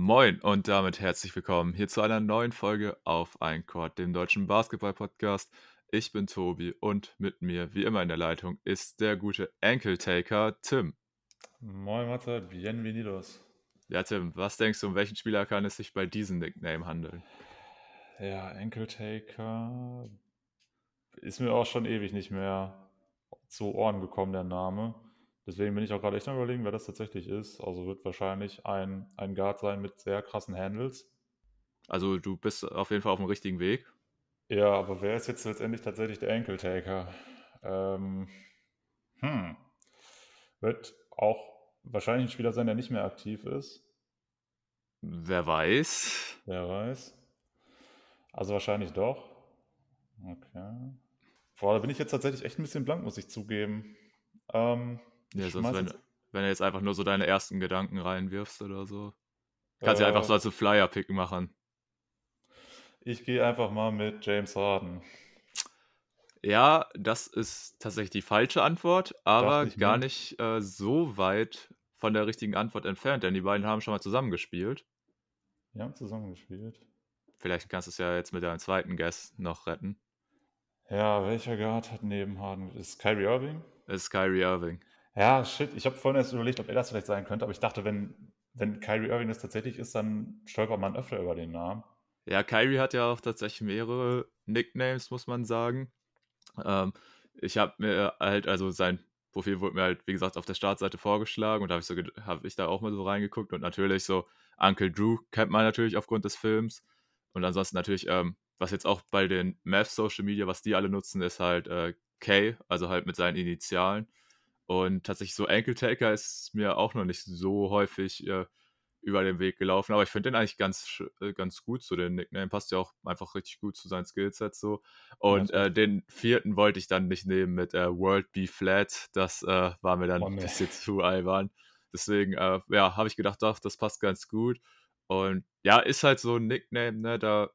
Moin und damit herzlich willkommen hier zu einer neuen Folge auf ein Court, dem deutschen Basketball-Podcast. Ich bin Tobi und mit mir, wie immer in der Leitung, ist der gute Ankle-Taker Tim. Moin Matze, bienvenidos. Ja, Tim, was denkst du, um welchen Spieler kann es sich bei diesem Nickname handeln? Ja, Ankle-Taker ist mir auch schon ewig nicht mehr zu Ohren gekommen, der Name. Deswegen bin ich auch gerade echt am überlegen, wer das tatsächlich ist. Also wird wahrscheinlich ein, ein Guard sein mit sehr krassen Handles. Also du bist auf jeden Fall auf dem richtigen Weg. Ja, aber wer ist jetzt letztendlich tatsächlich der Ankle-Taker? Ähm, hm. Wird auch wahrscheinlich ein Spieler sein, der nicht mehr aktiv ist. Wer weiß. Wer weiß. Also wahrscheinlich doch. Okay. Boah, da bin ich jetzt tatsächlich echt ein bisschen blank, muss ich zugeben. Ähm, ja, sonst, wenn, wenn du jetzt einfach nur so deine ersten Gedanken reinwirfst oder so. Kannst du äh, einfach so als Flyer-Pick machen. Ich gehe einfach mal mit James Harden. Ja, das ist tatsächlich die falsche Antwort, aber gar mehr. nicht äh, so weit von der richtigen Antwort entfernt, denn die beiden haben schon mal zusammengespielt. Die haben zusammengespielt. Vielleicht kannst du es ja jetzt mit deinem zweiten Guess noch retten. Ja, welcher Guard hat neben Harden? Ist Kyrie Irving? Ist Kyrie Irving. Ja, shit. Ich habe vorhin erst überlegt, ob er das vielleicht sein könnte, aber ich dachte, wenn, wenn Kyrie Irving das tatsächlich ist, dann stolpert man öfter über den Namen. Ja, Kyrie hat ja auch tatsächlich mehrere Nicknames, muss man sagen. Ähm, ich habe mir halt, also sein Profil wurde mir halt, wie gesagt, auf der Startseite vorgeschlagen und da habe ich, so, hab ich da auch mal so reingeguckt und natürlich so Uncle Drew kennt man natürlich aufgrund des Films und ansonsten natürlich, ähm, was jetzt auch bei den Math Social Media, was die alle nutzen, ist halt äh, K, also halt mit seinen Initialen. Und tatsächlich so Ankle Taker ist mir auch noch nicht so häufig äh, über den Weg gelaufen, aber ich finde den eigentlich ganz, äh, ganz gut. So den Nickname passt ja auch einfach richtig gut zu seinem Skillset so. Und ja, äh, den vierten wollte ich dann nicht nehmen mit äh, World Be Flat. Das äh, war mir dann oh, ein bisschen zu albern. Deswegen, äh, ja, habe ich gedacht, doch, das passt ganz gut. Und ja, ist halt so ein Nickname, ne? Da,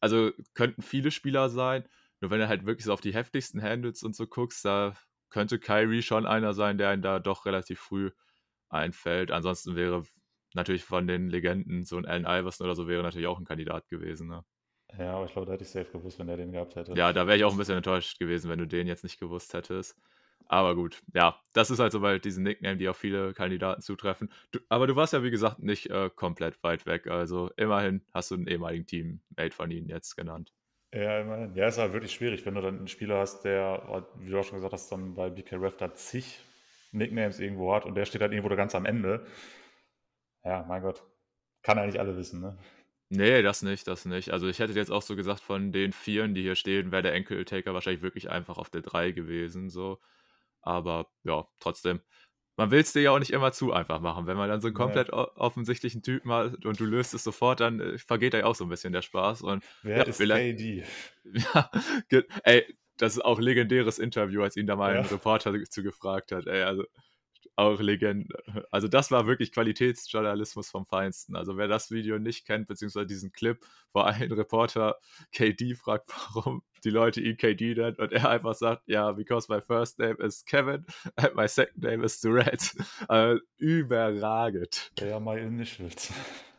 also könnten viele Spieler sein. Nur wenn du halt wirklich so auf die heftigsten Handles und so guckst, da könnte Kyrie schon einer sein, der einen da doch relativ früh einfällt. Ansonsten wäre natürlich von den Legenden so ein Allen Iverson oder so wäre natürlich auch ein Kandidat gewesen. Ne? Ja, aber ich glaube, da hätte ich safe gewusst, wenn er den gehabt hätte. Ja, da wäre ich auch ein bisschen enttäuscht gewesen, wenn du den jetzt nicht gewusst hättest. Aber gut, ja, das ist halt so bei diesen Nickname, die auf viele Kandidaten zutreffen. Du, aber du warst ja, wie gesagt, nicht äh, komplett weit weg. Also immerhin hast du einen ehemaligen Teammate von ihnen jetzt genannt. Ja. Ja, ist halt wirklich schwierig, wenn du dann einen Spieler hast, der, wie du auch schon gesagt hast, dann bei BK Ref da zig Nicknames irgendwo hat und der steht halt irgendwo da ganz am Ende. Ja, mein Gott. Kann eigentlich alle wissen, ne? Nee, das nicht, das nicht. Also ich hätte jetzt auch so gesagt, von den Vieren, die hier stehen, wäre der Enkel-Taker wahrscheinlich wirklich einfach auf der 3 gewesen, so. Aber ja, trotzdem man will es dir ja auch nicht immer zu einfach machen. Wenn man dann so einen komplett ja. offensichtlichen Typen hat und du löst es sofort, dann äh, vergeht da ja auch so ein bisschen der Spaß. Und, Wer ja, ist KD? Ja, ey, das ist auch ein legendäres Interview, als ihn da mal ja. ein Reporter zu gefragt hat. Ey, also auch Legende. Also das war wirklich Qualitätsjournalismus vom Feinsten. Also wer das Video nicht kennt, beziehungsweise diesen Clip, wo ein Reporter KD fragt, warum die Leute ihn KD nennen und er einfach sagt, ja, because my first name is Kevin and my second name is Durant. Also, überragend. Ja, my initials.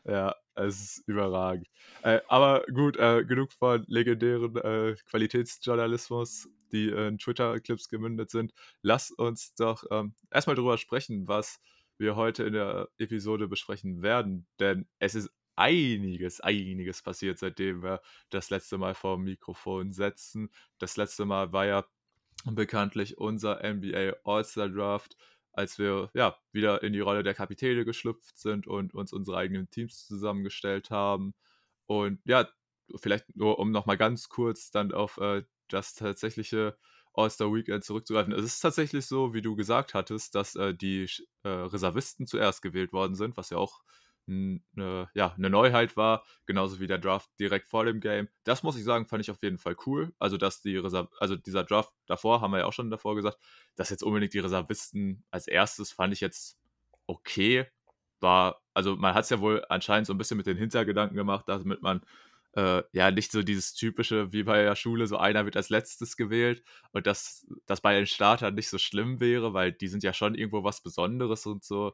Ja, es ist überragend. Äh, aber gut, äh, genug von legendären äh, Qualitätsjournalismus die in Twitter-Clips gemündet sind. Lass uns doch ähm, erstmal darüber sprechen, was wir heute in der Episode besprechen werden. Denn es ist einiges, einiges passiert, seitdem wir das letzte Mal vor dem Mikrofon setzen. Das letzte Mal war ja bekanntlich unser NBA All-Star Draft, als wir ja wieder in die Rolle der Kapitäne geschlüpft sind und uns unsere eigenen Teams zusammengestellt haben. Und ja, vielleicht nur um nochmal ganz kurz dann auf äh, das tatsächliche All-Star-Weekend zurückzugreifen. Es ist tatsächlich so, wie du gesagt hattest, dass äh, die äh, Reservisten zuerst gewählt worden sind, was ja auch eine, ja, eine Neuheit war, genauso wie der Draft direkt vor dem Game. Das muss ich sagen, fand ich auf jeden Fall cool. Also, dass die Reserv also dieser Draft davor, haben wir ja auch schon davor gesagt, dass jetzt unbedingt die Reservisten als erstes fand ich jetzt okay. War, also man hat es ja wohl anscheinend so ein bisschen mit den Hintergedanken gemacht, damit man äh, ja nicht so dieses typische wie bei der Schule, so einer wird als letztes gewählt und dass das bei den Startern nicht so schlimm wäre, weil die sind ja schon irgendwo was Besonderes und so.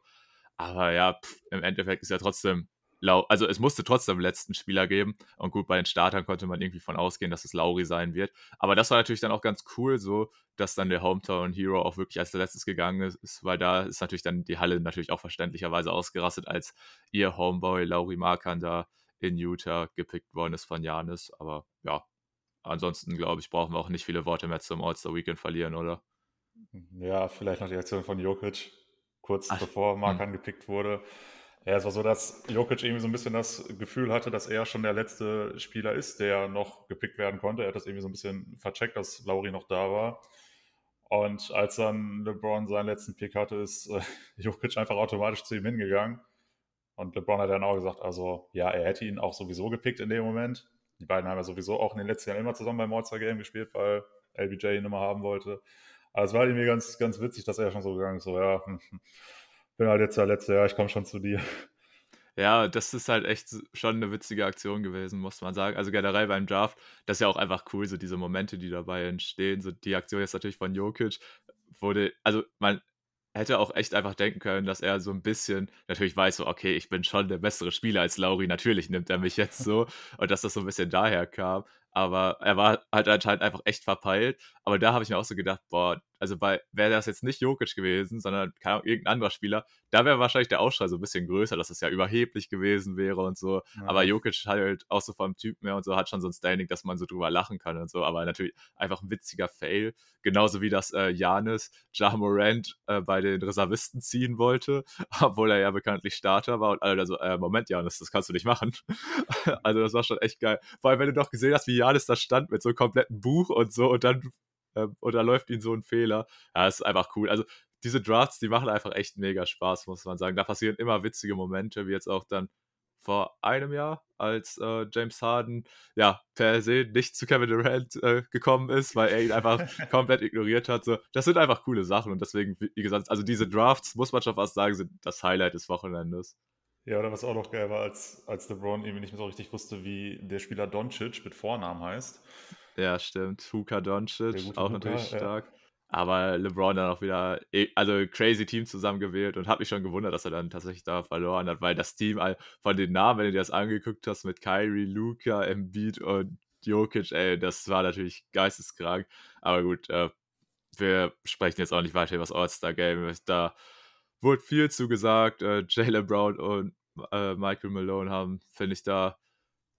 Aber ja, pff, im Endeffekt ist ja trotzdem also es musste trotzdem letzten Spieler geben. Und gut, bei den Startern konnte man irgendwie von ausgehen, dass es Lauri sein wird. Aber das war natürlich dann auch ganz cool, so, dass dann der Hometown Hero auch wirklich als der letztes gegangen ist, weil da ist natürlich dann die Halle natürlich auch verständlicherweise ausgerastet, als ihr Homeboy Lauri Markan da in Utah gepickt worden ist von Janis. Aber ja, ansonsten glaube ich, brauchen wir auch nicht viele Worte mehr zum All-Star Weekend verlieren, oder? Ja, vielleicht noch die Aktion von Jokic, kurz Ach, bevor Markan hm. gepickt wurde. Ja, es war so, dass Jokic irgendwie so ein bisschen das Gefühl hatte, dass er schon der letzte Spieler ist, der noch gepickt werden konnte. Er hat das irgendwie so ein bisschen vercheckt, dass Lauri noch da war. Und als dann LeBron seinen letzten Pick hatte, ist äh, Jokic einfach automatisch zu ihm hingegangen. Und LeBron hat dann auch gesagt, also ja, er hätte ihn auch sowieso gepickt in dem Moment. Die beiden haben ja sowieso auch in den letzten Jahren immer zusammen beim All-Star Game gespielt, weil LBJ ihn immer haben wollte. Aber es war irgendwie ganz, ganz witzig, dass er schon so gegangen ist, so, ja, hm, hm bin halt jetzt der Letzte, ja, ich komme schon zu dir. Ja, das ist halt echt schon eine witzige Aktion gewesen, muss man sagen. Also generell beim Draft, das ist ja auch einfach cool, so diese Momente, die dabei entstehen. So die Aktion jetzt natürlich von Jokic wurde, also man hätte auch echt einfach denken können, dass er so ein bisschen natürlich weiß, so, okay, ich bin schon der bessere Spieler als Lauri, natürlich nimmt er mich jetzt so und dass das so ein bisschen daher kam. Aber er war halt anscheinend einfach echt verpeilt. Aber da habe ich mir auch so gedacht, boah, also bei, wäre das jetzt nicht Jokic gewesen, sondern keine, irgendein anderer Spieler, da wäre wahrscheinlich der Ausschrei so ein bisschen größer, dass es ja überheblich gewesen wäre und so. Ja. Aber Jokic halt auch so vom Typ mehr und so hat schon so ein Standing, dass man so drüber lachen kann und so. Aber natürlich einfach ein witziger Fail. Genauso wie das äh, Janis Ja Morant äh, bei den Reservisten ziehen wollte, obwohl er ja bekanntlich Starter war und alle da so, äh, Moment, Janis, das kannst du nicht machen. also das war schon echt geil. Vor allem, wenn du doch gesehen hast, wie Janis da stand mit so einem kompletten Buch und so und dann ähm, oder läuft ihnen so ein Fehler. Ja, das ist einfach cool. Also diese Drafts, die machen einfach echt mega Spaß, muss man sagen. Da passieren immer witzige Momente, wie jetzt auch dann vor einem Jahr, als äh, James Harden ja per se nicht zu Kevin Durant äh, gekommen ist, weil er ihn einfach komplett ignoriert hat. So, das sind einfach coole Sachen und deswegen, wie gesagt, also diese Drafts, muss man schon fast sagen, sind das Highlight des Wochenendes. Ja, oder was auch noch geil war, als, als LeBron irgendwie nicht mehr so richtig wusste, wie der Spieler Doncic mit Vornamen heißt. Ja, stimmt. Huka Doncic, auch Huka, natürlich stark. Ja. Aber LeBron dann auch wieder, eh, also crazy Team zusammengewählt und hat mich schon gewundert, dass er dann tatsächlich da verloren hat, weil das Team von den Namen, wenn du dir das angeguckt hast, mit Kyrie, Luca, Embiid und Jokic, ey, das war natürlich geisteskrank. Aber gut, äh, wir sprechen jetzt auch nicht weiter über das All-Star-Game. Da wurde viel zugesagt. Äh, Jalen Brown und äh, Michael Malone haben, finde ich, da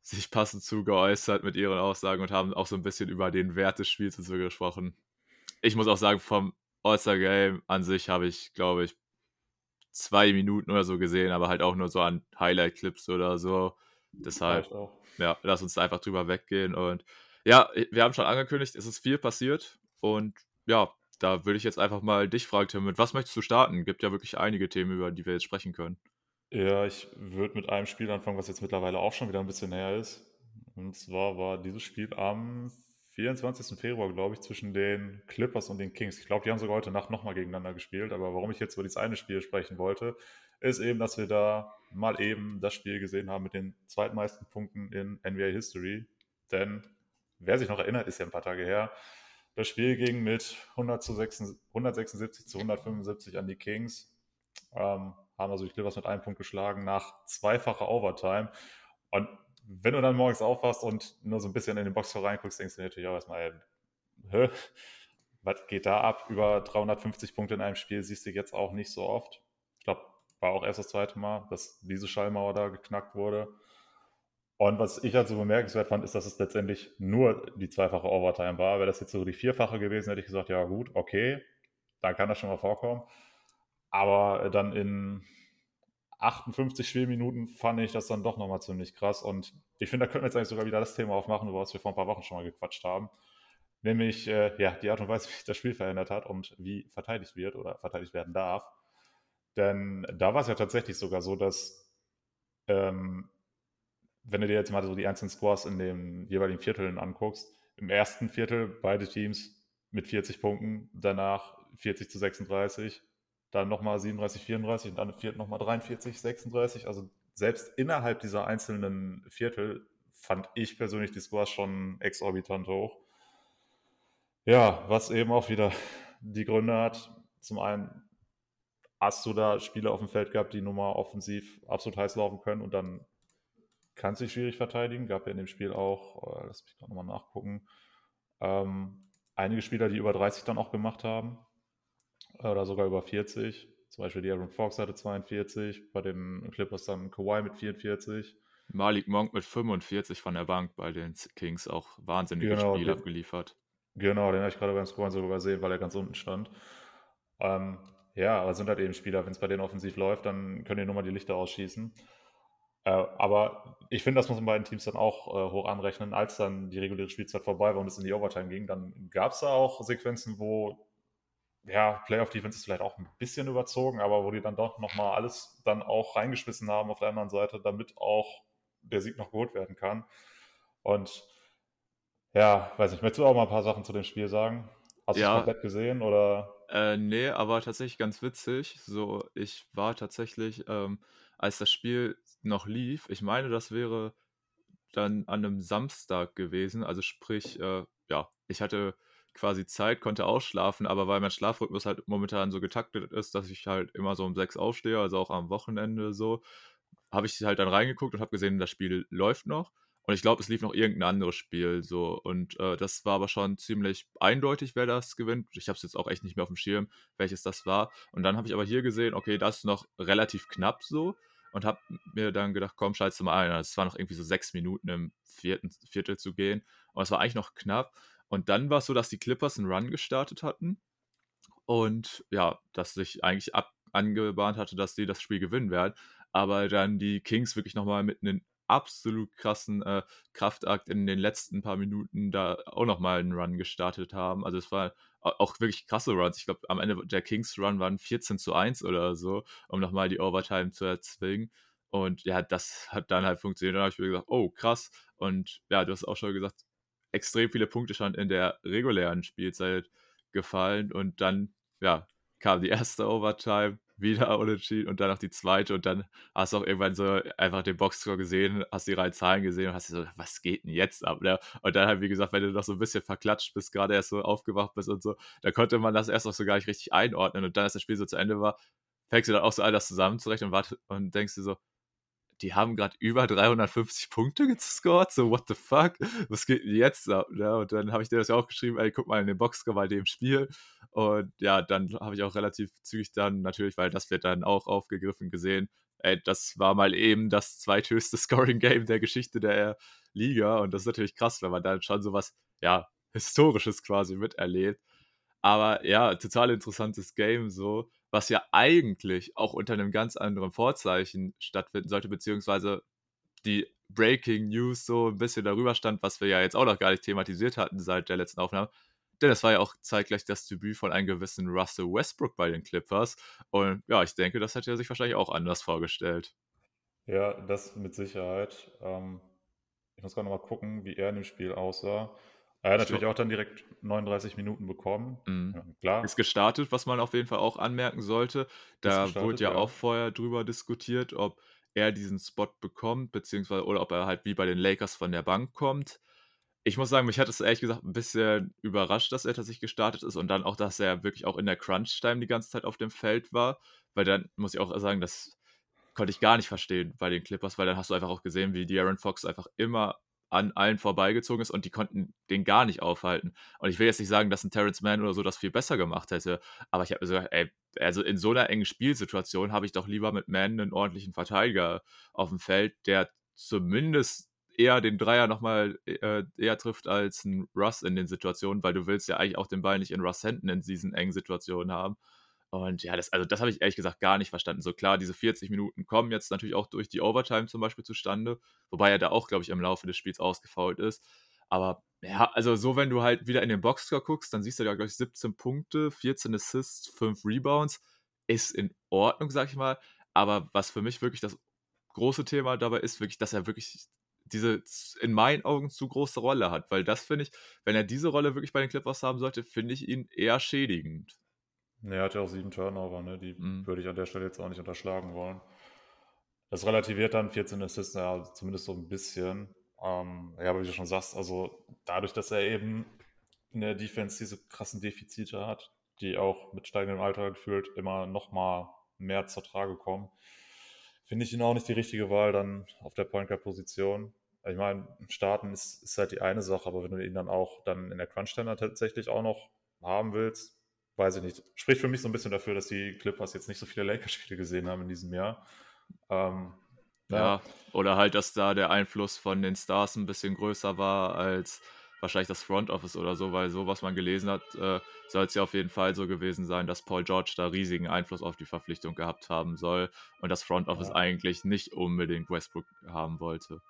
sich passend zu geäußert mit ihren Aussagen und haben auch so ein bisschen über den Wert des Spiels und so gesprochen. Ich muss auch sagen, vom All-Star-Game an sich habe ich, glaube ich, zwei Minuten oder so gesehen, aber halt auch nur so an Highlight-Clips oder so. Deshalb, ja, lass uns da einfach drüber weggehen. Und ja, wir haben schon angekündigt, es ist viel passiert. Und ja, da würde ich jetzt einfach mal dich fragen, Tim, mit was möchtest du starten? Gibt ja wirklich einige Themen, über die wir jetzt sprechen können. Ja, ich würde mit einem Spiel anfangen, was jetzt mittlerweile auch schon wieder ein bisschen näher ist. Und zwar war dieses Spiel am 24. Februar, glaube ich, zwischen den Clippers und den Kings. Ich glaube, die haben sogar heute Nacht nochmal gegeneinander gespielt. Aber warum ich jetzt über dieses eine Spiel sprechen wollte, ist eben, dass wir da mal eben das Spiel gesehen haben mit den zweitmeisten Punkten in NBA History. Denn wer sich noch erinnert, ist ja ein paar Tage her. Das Spiel ging mit 100 zu 6, 176 zu 175 an die Kings. Ähm, haben also die Clippers mit einem Punkt geschlagen nach zweifacher Overtime. Und wenn du dann morgens aufwachst und nur so ein bisschen in den Boxscore reinguckst, denkst du natürlich auch erstmal, hä, was geht da ab? Über 350 Punkte in einem Spiel siehst du jetzt auch nicht so oft. Ich glaube, war auch erst das zweite Mal, dass diese Schallmauer da geknackt wurde. Und was ich halt so bemerkenswert fand, ist, dass es letztendlich nur die zweifache Overtime war. Wäre das jetzt so die vierfache gewesen, hätte ich gesagt, ja gut, okay, dann kann das schon mal vorkommen. Aber dann in 58 Spielminuten fand ich das dann doch nochmal ziemlich krass. Und ich finde, da könnten wir jetzt eigentlich sogar wieder das Thema aufmachen, über was wir vor ein paar Wochen schon mal gequatscht haben. Nämlich äh, ja, die Art und Weise, wie sich das Spiel verändert hat und wie verteidigt wird oder verteidigt werden darf. Denn da war es ja tatsächlich sogar so, dass ähm, wenn du dir jetzt mal so die einzelnen Scores in den jeweiligen Vierteln anguckst, im ersten Viertel beide Teams mit 40 Punkten, danach 40 zu 36, dann nochmal 37, 34 und dann im vierten nochmal 43, 36. Also selbst innerhalb dieser einzelnen Viertel fand ich persönlich die Scores schon exorbitant hoch. Ja, was eben auch wieder die Gründe hat. Zum einen hast du da Spieler auf dem Feld gehabt, die nun mal offensiv absolut heiß laufen können und dann kann sich schwierig verteidigen. Gab ja in dem Spiel auch, äh, lass mich gerade nochmal nachgucken, ähm, einige Spieler, die über 30 dann auch gemacht haben oder sogar über 40. Zum Beispiel die Aaron Fox hatte 42, bei den Clippers dann Kawhi mit 44. Malik Monk mit 45 von der Bank bei den Kings auch wahnsinnige genau, Spiel abgeliefert. Genau, den habe ich gerade beim Scoren so übersehen, weil er ganz unten stand. Ähm, ja, aber sind halt eben Spieler, wenn es bei denen offensiv läuft, dann können die nur mal die Lichter ausschießen. Äh, aber ich finde, das muss man bei den Teams dann auch äh, hoch anrechnen. Als dann die reguläre Spielzeit vorbei war und es in die Overtime ging, dann gab es da auch Sequenzen, wo ja, Playoff-Defense ist vielleicht auch ein bisschen überzogen, aber wo die dann doch nochmal alles dann auch reingeschmissen haben auf der anderen Seite, damit auch der Sieg noch geholt werden kann. Und ja, weiß nicht, möchtest du auch mal ein paar Sachen zu dem Spiel sagen? Hast ja. du es komplett gesehen oder? Äh, nee, aber tatsächlich ganz witzig. So, ich war tatsächlich, ähm, als das Spiel noch lief, ich meine, das wäre dann an einem Samstag gewesen. Also sprich, äh, ja, ich hatte quasi Zeit, konnte ausschlafen, aber weil mein Schlafrhythmus halt momentan so getaktet ist, dass ich halt immer so um sechs aufstehe, also auch am Wochenende so, habe ich halt dann reingeguckt und habe gesehen, das Spiel läuft noch. Und ich glaube, es lief noch irgendein anderes Spiel so. Und äh, das war aber schon ziemlich eindeutig, wer das gewinnt. Ich habe es jetzt auch echt nicht mehr auf dem Schirm, welches das war. Und dann habe ich aber hier gesehen, okay, das ist noch relativ knapp so. Und habe mir dann gedacht, komm, schalt's mal ein. Es war noch irgendwie so sechs Minuten im vierten Viertel zu gehen. Und es war eigentlich noch knapp. Und dann war es so, dass die Clippers einen Run gestartet hatten. Und ja, dass sich eigentlich ab angebahnt hatte, dass sie das Spiel gewinnen werden. Aber dann die Kings wirklich nochmal mit einem absolut krassen äh, Kraftakt in den letzten paar Minuten da auch nochmal einen Run gestartet haben. Also es war auch wirklich krasse Runs. Ich glaube, am Ende der Kings Run waren 14 zu 1 oder so, um nochmal die Overtime zu erzwingen. Und ja, das hat dann halt funktioniert. Dann habe ich mir gesagt, oh, krass. Und ja, du hast auch schon gesagt, extrem viele Punkte schon in der regulären Spielzeit gefallen und dann, ja, kam die erste Overtime, wieder unentschieden und dann noch die zweite und dann hast du auch irgendwann so einfach den Boxscore gesehen, hast die reinen Zahlen gesehen und hast dir so, was geht denn jetzt ab? Ne? Und dann halt, wie gesagt, wenn du noch so ein bisschen verklatscht bist, gerade erst so aufgewacht bist und so, da konnte man das erst noch so gar nicht richtig einordnen und dann, als das Spiel so zu Ende war, fängst du dann auch so all das zusammenzurechnen und, wart, und denkst dir so, die haben gerade über 350 Punkte gescored, so what the fuck, was geht denn jetzt ab? Ne? Und dann habe ich dir das ja auch geschrieben, ey, guck mal in den Boxscore bei dem Spiel. Und ja, dann habe ich auch relativ zügig dann natürlich, weil das wird dann auch aufgegriffen gesehen, ey, das war mal eben das zweithöchste Scoring-Game der Geschichte der Liga. Und das ist natürlich krass, wenn man dann schon sowas, ja, Historisches quasi miterlebt. Aber ja, total interessantes Game so was ja eigentlich auch unter einem ganz anderen Vorzeichen stattfinden sollte, beziehungsweise die Breaking News so ein bisschen darüber stand, was wir ja jetzt auch noch gar nicht thematisiert hatten seit der letzten Aufnahme. Denn es war ja auch zeitgleich das Debüt von einem gewissen Russell Westbrook bei den Clippers. Und ja, ich denke, das hätte er sich wahrscheinlich auch anders vorgestellt. Ja, das mit Sicherheit. Ähm, ich muss gerade noch mal gucken, wie er in dem Spiel aussah. Er hat natürlich auch dann direkt 39 Minuten bekommen. Mhm. Ja, klar. Ist gestartet, was man auf jeden Fall auch anmerken sollte. Da wurde ja, ja, auch vorher drüber diskutiert, ob er diesen Spot bekommt, beziehungsweise oder ob er halt wie bei den Lakers von der Bank kommt. Ich muss sagen, mich hat es ehrlich gesagt ein bisschen überrascht, dass er tatsächlich gestartet ist und dann auch, dass er wirklich auch in der Crunch-Time die ganze Zeit auf dem Feld war. Weil dann muss ich auch sagen, das konnte ich gar nicht verstehen bei den Clippers, weil dann hast du einfach auch gesehen, wie De'Aaron Fox einfach immer an allen vorbeigezogen ist und die konnten den gar nicht aufhalten. Und ich will jetzt nicht sagen, dass ein Terrence Mann oder so das viel besser gemacht hätte, aber ich habe mir so gedacht, ey, also in so einer engen Spielsituation habe ich doch lieber mit Mann einen ordentlichen Verteidiger auf dem Feld, der zumindest eher den Dreier nochmal äh, eher trifft als ein Russ in den Situationen, weil du willst ja eigentlich auch den Ball nicht in Russ Händen in diesen engen Situationen haben. Und ja, das, also das habe ich ehrlich gesagt gar nicht verstanden. So klar, diese 40 Minuten kommen jetzt natürlich auch durch die Overtime zum Beispiel zustande, wobei er da auch, glaube ich, im Laufe des Spiels ausgefault ist. Aber ja, also so, wenn du halt wieder in den Boxscore guckst, dann siehst du ja, glaube ich, 17 Punkte, 14 Assists, 5 Rebounds. Ist in Ordnung, sag ich mal. Aber was für mich wirklich das große Thema dabei ist, wirklich, dass er wirklich diese in meinen Augen zu große Rolle hat. Weil das finde ich, wenn er diese Rolle wirklich bei den Clippers haben sollte, finde ich ihn eher schädigend. Ne, er hat ja auch sieben Turnover, ne? Die mhm. würde ich an der Stelle jetzt auch nicht unterschlagen wollen. Das relativiert dann 14 Assists, ja, zumindest so ein bisschen. Ähm, ja, aber wie du schon sagst, also dadurch, dass er eben in der Defense diese krassen Defizite hat, die auch mit steigendem Alter gefühlt immer nochmal mehr zur Trage kommen. Finde ich ihn auch nicht die richtige Wahl dann auf der Point Guard Position. Ich meine, starten ist, ist halt die eine Sache, aber wenn du ihn dann auch dann in der Crunch Time tatsächlich auch noch haben willst, weiß ich nicht. Spricht für mich so ein bisschen dafür, dass die Clippers jetzt nicht so viele Lakers-Spiele gesehen haben in diesem Jahr. Ähm, ja. ja, oder halt, dass da der Einfluss von den Stars ein bisschen größer war als wahrscheinlich das Front Office oder so, weil so, was man gelesen hat, äh, soll es ja auf jeden Fall so gewesen sein, dass Paul George da riesigen Einfluss auf die Verpflichtung gehabt haben soll und das Front Office ja. eigentlich nicht unbedingt Westbrook haben wollte.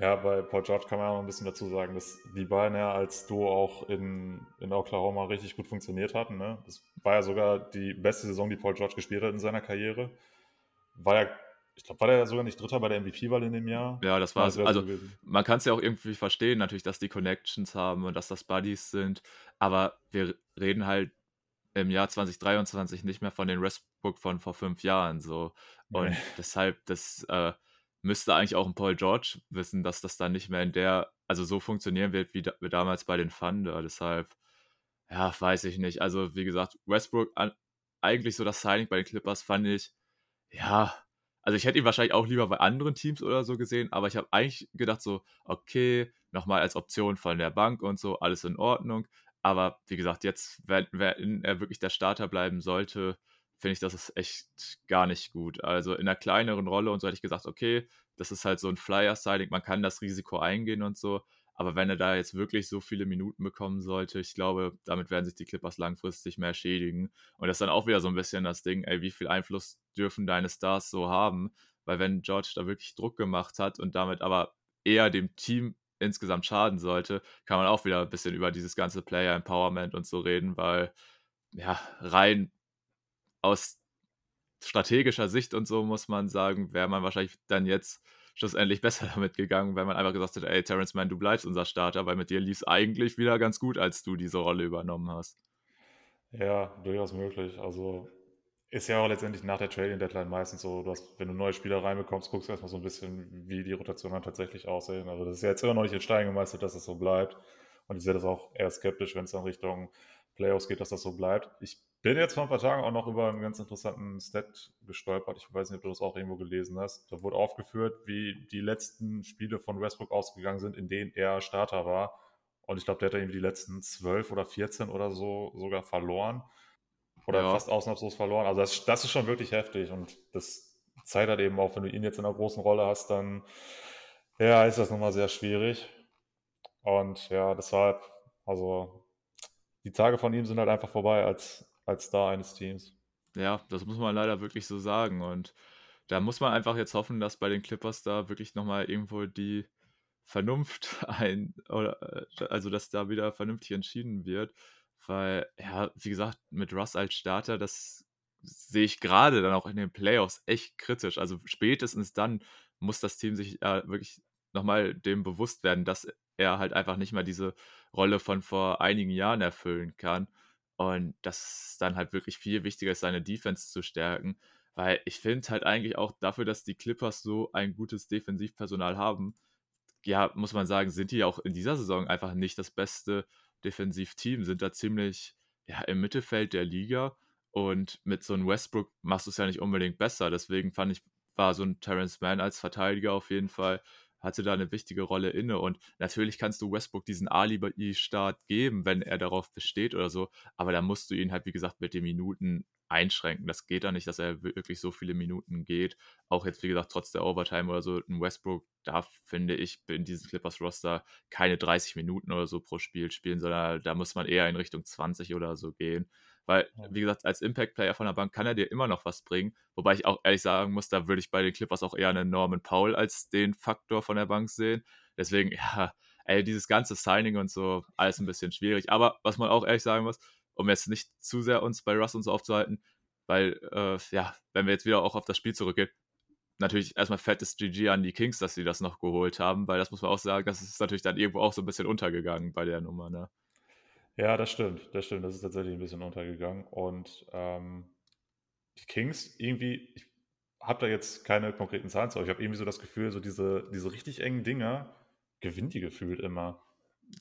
Ja, bei Paul George kann man auch noch ein bisschen dazu sagen, dass die beiden ja als Duo auch in, in Oklahoma richtig gut funktioniert hatten. Ne? Das war ja sogar die beste Saison, die Paul George gespielt hat in seiner Karriere. War ja ich glaube, war der sogar nicht Dritter bei der MVP-Wahl in dem Jahr? Ja, das war es. Also, so man kann es ja auch irgendwie verstehen, natürlich, dass die Connections haben und dass das Buddies sind. Aber wir reden halt im Jahr 2023 nicht mehr von den Westbrook von vor fünf Jahren. so. Und nee. deshalb, das äh, müsste eigentlich auch ein Paul George wissen, dass das dann nicht mehr in der, also so funktionieren wird wie, da, wie damals bei den Thunder. Deshalb, ja, weiß ich nicht. Also, wie gesagt, Westbrook, an, eigentlich so das Signing bei den Clippers fand ich, ja, also ich hätte ihn wahrscheinlich auch lieber bei anderen Teams oder so gesehen, aber ich habe eigentlich gedacht so, okay, nochmal als Option von der Bank und so, alles in Ordnung. Aber wie gesagt, jetzt, wenn, wenn er wirklich der Starter bleiben sollte, finde ich, das ist echt gar nicht gut. Also in einer kleineren Rolle und so hätte ich gesagt, okay, das ist halt so ein Flyer-Siding, man kann das Risiko eingehen und so. Aber wenn er da jetzt wirklich so viele Minuten bekommen sollte, ich glaube, damit werden sich die Clippers langfristig mehr schädigen. Und das ist dann auch wieder so ein bisschen das Ding, ey, wie viel Einfluss dürfen deine Stars so haben? Weil wenn George da wirklich Druck gemacht hat und damit aber eher dem Team insgesamt schaden sollte, kann man auch wieder ein bisschen über dieses ganze Player Empowerment und so reden, weil ja, rein aus strategischer Sicht und so muss man sagen, wäre man wahrscheinlich dann jetzt schlussendlich besser damit gegangen, wenn man einfach gesagt hätte, ey, Terrence Mann, du bleibst unser Starter, weil mit dir lief es eigentlich wieder ganz gut, als du diese Rolle übernommen hast. Ja, durchaus möglich. Also ist ja auch letztendlich nach der Trading Deadline meistens so, dass wenn du neue Spieler reinbekommst, guckst du erstmal so ein bisschen, wie die Rotationen tatsächlich aussehen. Also das ist ja jetzt immer noch nicht in Stein gemeißelt, dass das so bleibt. Und ich sehe das auch eher skeptisch, wenn es dann Richtung Playoffs geht, dass das so bleibt. Ich bin jetzt vor ein paar Tagen auch noch über einen ganz interessanten Stat gestolpert. Ich weiß nicht, ob du das auch irgendwo gelesen hast. Da wurde aufgeführt, wie die letzten Spiele von Westbrook ausgegangen sind, in denen er Starter war. Und ich glaube, der hat irgendwie die letzten zwölf oder 14 oder so sogar verloren. Oder ja. fast ausnahmslos verloren. Also das, das ist schon wirklich heftig. Und das zeigt halt eben auch, wenn du ihn jetzt in einer großen Rolle hast, dann ja, ist das nochmal sehr schwierig. Und ja, deshalb, also die Tage von ihm sind halt einfach vorbei als, als Star eines Teams. Ja, das muss man leider wirklich so sagen. Und da muss man einfach jetzt hoffen, dass bei den Clippers da wirklich nochmal irgendwo die Vernunft ein, oder äh, also dass da wieder vernünftig entschieden wird. Weil, ja, wie gesagt, mit Russ als Starter, das sehe ich gerade dann auch in den Playoffs echt kritisch. Also spätestens dann muss das Team sich ja wirklich nochmal dem bewusst werden, dass er halt einfach nicht mehr diese Rolle von vor einigen Jahren erfüllen kann. Und dass es dann halt wirklich viel wichtiger ist, seine Defense zu stärken. Weil ich finde halt eigentlich auch dafür, dass die Clippers so ein gutes Defensivpersonal haben, ja, muss man sagen, sind die auch in dieser Saison einfach nicht das beste Defensivteam, sind da ziemlich ja, im Mittelfeld der Liga. Und mit so einem Westbrook machst du es ja nicht unbedingt besser. Deswegen fand ich, war so ein Terrence Mann als Verteidiger auf jeden Fall hatte da eine wichtige Rolle inne. Und natürlich kannst du Westbrook diesen Alibi-Start geben, wenn er darauf besteht oder so. Aber da musst du ihn halt, wie gesagt, mit den Minuten einschränken. Das geht da nicht, dass er wirklich so viele Minuten geht. Auch jetzt, wie gesagt, trotz der Overtime oder so, ein Westbrook darf, finde ich, in diesem Clippers-Roster keine 30 Minuten oder so pro Spiel spielen, sondern da muss man eher in Richtung 20 oder so gehen. Weil, wie gesagt, als Impact-Player von der Bank kann er dir immer noch was bringen. Wobei ich auch ehrlich sagen muss, da würde ich bei den Clippers auch eher einen Norman Powell als den Faktor von der Bank sehen. Deswegen, ja, ey, dieses ganze Signing und so, alles ein bisschen schwierig. Aber was man auch ehrlich sagen muss, um jetzt nicht zu sehr uns bei Russ und so aufzuhalten, weil, äh, ja, wenn wir jetzt wieder auch auf das Spiel zurückgehen, natürlich erstmal fettes GG an die Kings, dass sie das noch geholt haben, weil das muss man auch sagen, das ist natürlich dann irgendwo auch so ein bisschen untergegangen bei der Nummer, ne? Ja, das stimmt, das stimmt. Das ist tatsächlich ein bisschen untergegangen. Und ähm, die Kings, irgendwie, ich habe da jetzt keine konkreten Zahlen zu, aber ich habe irgendwie so das Gefühl, so diese, diese richtig engen Dinger gewinnt die gefühlt immer.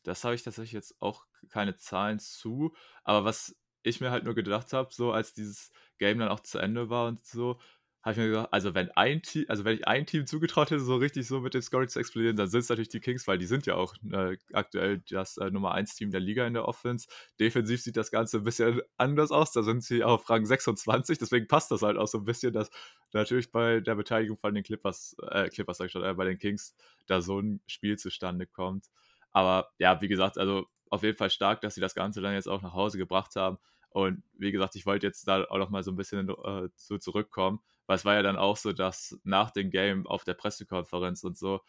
Das habe ich tatsächlich jetzt auch keine Zahlen zu. Aber was ich mir halt nur gedacht habe, so als dieses Game dann auch zu Ende war und so, habe ich mir gedacht, also wenn ein Team, also wenn ich ein Team zugetraut hätte, so richtig so mit dem Scoring zu explodieren, dann sind es natürlich die Kings, weil die sind ja auch äh, aktuell das äh, Nummer 1 Team der Liga in der Offense. Defensiv sieht das Ganze ein bisschen anders aus, da sind sie auf Rang 26, deswegen passt das halt auch so ein bisschen, dass natürlich bei der Beteiligung von den Clippers, äh, Clippers sag ich schon, äh, bei den Kings da so ein Spiel zustande kommt. Aber ja, wie gesagt, also auf jeden Fall stark, dass sie das Ganze dann jetzt auch nach Hause gebracht haben. Und wie gesagt, ich wollte jetzt da auch noch mal so ein bisschen äh, zu zurückkommen, weil es war ja dann auch so, dass nach dem Game auf der Pressekonferenz und so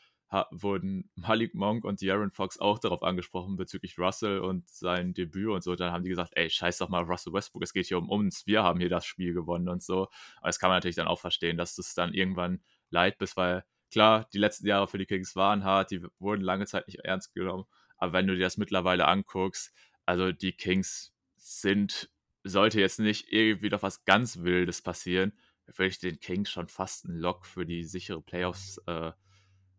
wurden Malik Monk und Aaron Fox auch darauf angesprochen bezüglich Russell und sein Debüt und so. Dann haben die gesagt, ey, scheiß doch mal Russell Westbrook, es geht hier um uns, wir haben hier das Spiel gewonnen und so. Aber das kann man natürlich dann auch verstehen, dass das dann irgendwann leid bist, weil klar, die letzten Jahre für die Kings waren hart, die wurden lange Zeit nicht ernst genommen. Aber wenn du dir das mittlerweile anguckst, also die Kings sind, sollte jetzt nicht irgendwie noch was ganz Wildes passieren, würde ich den Kings schon fast einen Lock für die sichere Playoffs, äh,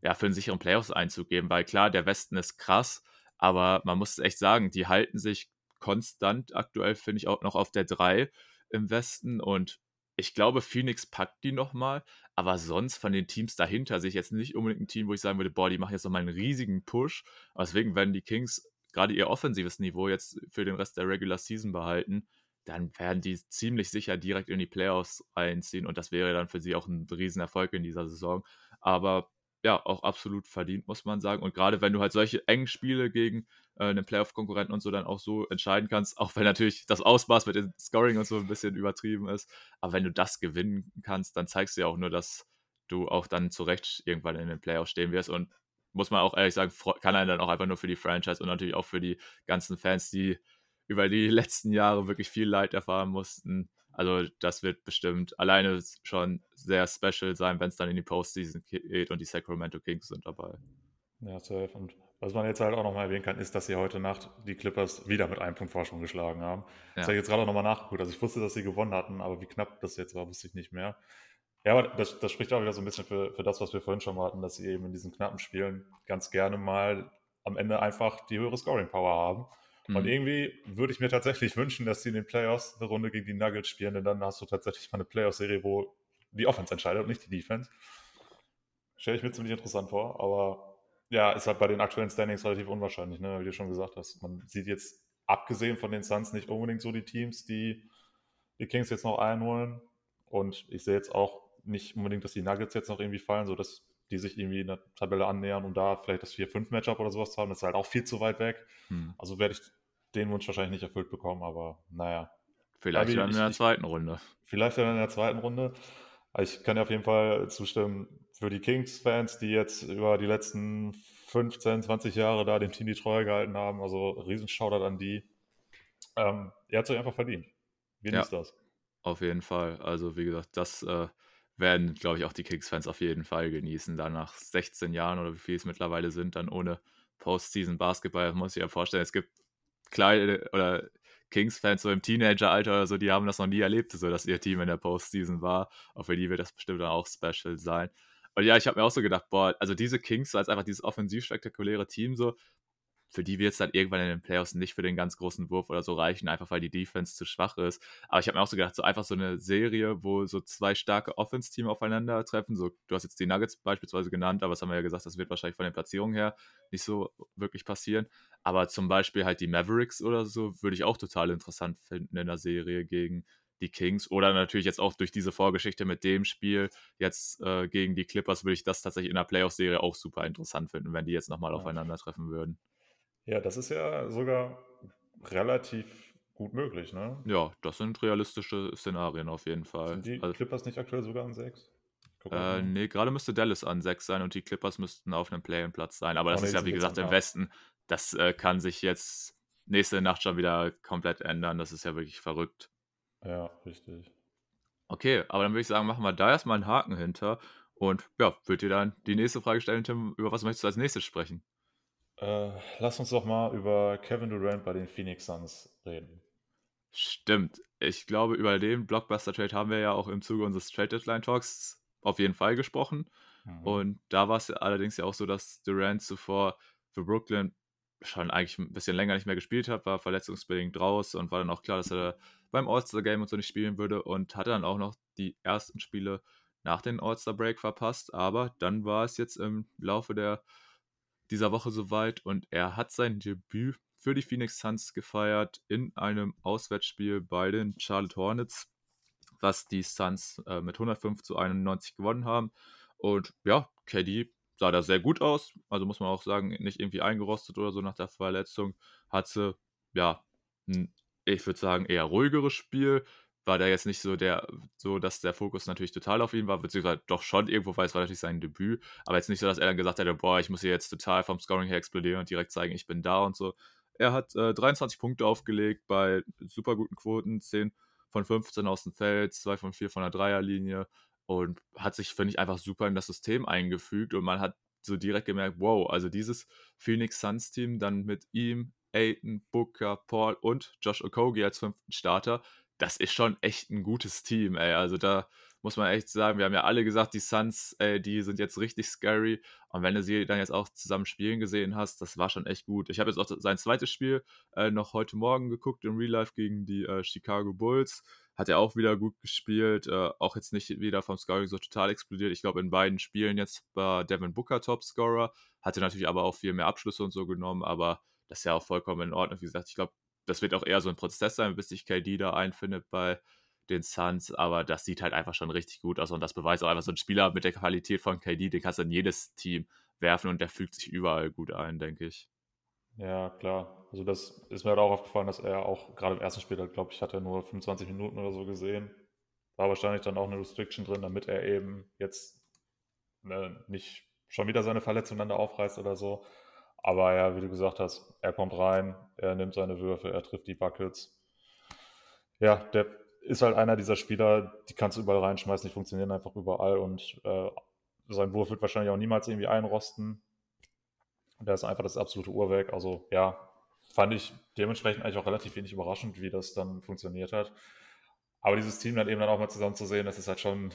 ja, für den sicheren Playoffs einzugeben, weil klar, der Westen ist krass, aber man muss echt sagen, die halten sich konstant aktuell, finde ich, auch noch auf der 3 im Westen und ich glaube, Phoenix packt die nochmal, aber sonst von den Teams dahinter sehe ich jetzt nicht unbedingt ein Team, wo ich sagen würde, boah, die machen jetzt nochmal einen riesigen Push. Deswegen werden die Kings gerade ihr offensives Niveau jetzt für den Rest der Regular Season behalten, dann werden die ziemlich sicher direkt in die Playoffs einziehen und das wäre dann für sie auch ein Riesenerfolg in dieser Saison. Aber ja, auch absolut verdient, muss man sagen. Und gerade wenn du halt solche engen Spiele gegen äh, einen Playoff-Konkurrenten und so dann auch so entscheiden kannst, auch wenn natürlich das Ausmaß mit dem Scoring und so ein bisschen übertrieben ist, aber wenn du das gewinnen kannst, dann zeigst du ja auch nur, dass du auch dann zu Recht irgendwann in den Playoffs stehen wirst und muss man auch ehrlich sagen, kann einen dann auch einfach nur für die Franchise und natürlich auch für die ganzen Fans, die über die letzten Jahre wirklich viel Leid erfahren mussten, also das wird bestimmt alleine schon sehr special sein, wenn es dann in die Postseason geht und die Sacramento Kings sind dabei. Ja, safe. Und was man jetzt halt auch nochmal erwähnen kann, ist, dass sie heute Nacht die Clippers wieder mit einem Punkt Vorsprung geschlagen haben. Ja. Das habe ich jetzt gerade auch nochmal nachgeguckt. Also ich wusste, dass sie gewonnen hatten, aber wie knapp das jetzt war, wusste ich nicht mehr. Ja, aber das, das spricht auch wieder so ein bisschen für, für das, was wir vorhin schon mal hatten, dass sie eben in diesen knappen Spielen ganz gerne mal am Ende einfach die höhere Scoring Power haben. Mhm. Und irgendwie würde ich mir tatsächlich wünschen, dass sie in den Playoffs eine Runde gegen die Nuggets spielen, denn dann hast du tatsächlich mal eine Playoff-Serie, wo die Offense entscheidet und nicht die Defense. Stelle ich mir ziemlich interessant vor, aber ja, ist halt bei den aktuellen Standings relativ unwahrscheinlich, ne? wie du schon gesagt hast. Man sieht jetzt, abgesehen von den Suns, nicht unbedingt so die Teams, die die Kings jetzt noch einholen. Und ich sehe jetzt auch nicht unbedingt, dass die Nuggets jetzt noch irgendwie fallen, sodass die sich irgendwie in der Tabelle annähern, um da vielleicht das 4-5-Matchup oder sowas zu haben. Das ist halt auch viel zu weit weg. Hm. Also werde ich den Wunsch wahrscheinlich nicht erfüllt bekommen, aber naja. Vielleicht dann in der zweiten Runde. Vielleicht dann in der zweiten Runde. Ich kann ja auf jeden Fall zustimmen, für die Kings-Fans, die jetzt über die letzten 15, 20 Jahre da dem Team die Treue gehalten haben, also riesen Shoutout an die. Ähm, er hat sich einfach verdient. Wie ja, ist das? Auf jeden Fall. Also wie gesagt, das äh, werden, glaube ich, auch die Kings-Fans auf jeden Fall genießen. Da nach 16 Jahren oder wie viel es mittlerweile sind, dann ohne Postseason Basketball, muss ich ja vorstellen, es gibt kleine oder Kings-Fans so im Teenager-Alter oder so, die haben das noch nie erlebt, so dass ihr Team in der Postseason war. Auch für die wird das bestimmt dann auch special sein. Und ja, ich habe mir auch so gedacht, boah, also diese Kings als einfach dieses offensiv spektakuläre Team so, für die wird es dann irgendwann in den Playoffs nicht für den ganz großen Wurf oder so reichen, einfach weil die Defense zu schwach ist. Aber ich habe mir auch so gedacht, so einfach so eine Serie, wo so zwei starke Offense-Team aufeinandertreffen. So, du hast jetzt die Nuggets beispielsweise genannt, aber das haben wir ja gesagt, das wird wahrscheinlich von den Platzierungen her nicht so wirklich passieren. Aber zum Beispiel halt die Mavericks oder so würde ich auch total interessant finden in der Serie gegen die Kings oder natürlich jetzt auch durch diese Vorgeschichte mit dem Spiel jetzt äh, gegen die Clippers würde ich das tatsächlich in der Playoff-Serie auch super interessant finden, wenn die jetzt nochmal ja. aufeinandertreffen würden. Ja, das ist ja sogar relativ gut möglich, ne? Ja, das sind realistische Szenarien auf jeden Fall. Sind die also, Clippers nicht aktuell sogar an 6? Äh, nee, gerade müsste Dallas an 6 sein und die Clippers müssten auf einem Play-in-Platz sein. Aber oh, das nee, ist ja, wie gesagt, im Westen. Das äh, kann sich jetzt nächste Nacht schon wieder komplett ändern. Das ist ja wirklich verrückt. Ja, richtig. Okay, aber dann würde ich sagen, machen wir da erstmal einen Haken hinter. Und ja, würde dir dann die nächste Frage stellen, Tim, über was möchtest du als nächstes sprechen? Äh, lass uns doch mal über Kevin Durant bei den Phoenix Suns reden. Stimmt. Ich glaube, über den Blockbuster-Trade haben wir ja auch im Zuge unseres Trade Deadline Talks auf jeden Fall gesprochen. Mhm. Und da war es allerdings ja auch so, dass Durant zuvor für Brooklyn schon eigentlich ein bisschen länger nicht mehr gespielt hat, war verletzungsbedingt raus und war dann auch klar, dass er beim All-Star-Game und so nicht spielen würde und hatte dann auch noch die ersten Spiele nach dem All-Star-Break verpasst. Aber dann war es jetzt im Laufe der, dieser Woche soweit und er hat sein Debüt für die Phoenix Suns gefeiert in einem Auswärtsspiel bei den Charlotte Hornets, was die Suns äh, mit 105 zu 91 gewonnen haben. Und ja, KD sah da sehr gut aus. Also muss man auch sagen, nicht irgendwie eingerostet oder so nach der Verletzung. Hatte, ja, ein, ich würde sagen, eher ruhigeres Spiel. War da jetzt nicht so der, so dass der Fokus natürlich total auf ihn war, beziehungsweise doch schon irgendwo, weil es war natürlich sein Debüt, aber jetzt nicht so, dass er dann gesagt hätte, boah, ich muss hier jetzt total vom Scoring her explodieren und direkt zeigen, ich bin da und so. Er hat äh, 23 Punkte aufgelegt bei super guten Quoten, 10 von 15 aus dem Feld, 2 von 4 von der Dreierlinie und hat sich, finde ich, einfach super in das System eingefügt und man hat so direkt gemerkt, wow, also dieses Phoenix Suns Team dann mit ihm, Aiton, Booker, Paul und Josh Okogie als fünften Starter, das ist schon echt ein gutes Team, ey. Also da muss man echt sagen, wir haben ja alle gesagt, die Suns, ey, die sind jetzt richtig scary. Und wenn du sie dann jetzt auch zusammen spielen gesehen hast, das war schon echt gut. Ich habe jetzt auch sein zweites Spiel äh, noch heute Morgen geguckt im Real Life gegen die äh, Chicago Bulls. Hat er auch wieder gut gespielt, äh, auch jetzt nicht wieder vom Scoring so total explodiert. Ich glaube, in beiden Spielen jetzt war Devin Booker Topscorer, hatte natürlich aber auch viel mehr Abschlüsse und so genommen, aber das ist ja auch vollkommen in Ordnung. Wie gesagt, ich glaube, das wird auch eher so ein Prozess sein, bis sich KD da einfindet bei den Suns, aber das sieht halt einfach schon richtig gut aus und das beweist auch einfach so ein Spieler mit der Qualität von KD, den kannst du in jedes Team werfen und der fügt sich überall gut ein, denke ich. Ja, klar. Also das ist mir halt auch aufgefallen, dass er auch gerade im ersten Spiel, glaube ich, hat er nur 25 Minuten oder so gesehen. War wahrscheinlich dann auch eine Restriction drin, damit er eben jetzt ne, nicht schon wieder seine Verletzung dann da aufreißt oder so. Aber ja, wie du gesagt hast, er kommt rein, er nimmt seine Würfe, er trifft die Buckets. Ja, der ist halt einer dieser Spieler, die kannst du überall reinschmeißen, die funktionieren einfach überall und äh, sein Wurf wird wahrscheinlich auch niemals irgendwie einrosten. Der ist einfach das absolute Uhrwerk. Also ja, fand ich dementsprechend eigentlich auch relativ wenig überraschend, wie das dann funktioniert hat. Aber dieses Team dann eben dann auch mal zusammen zu sehen, das ist halt schon,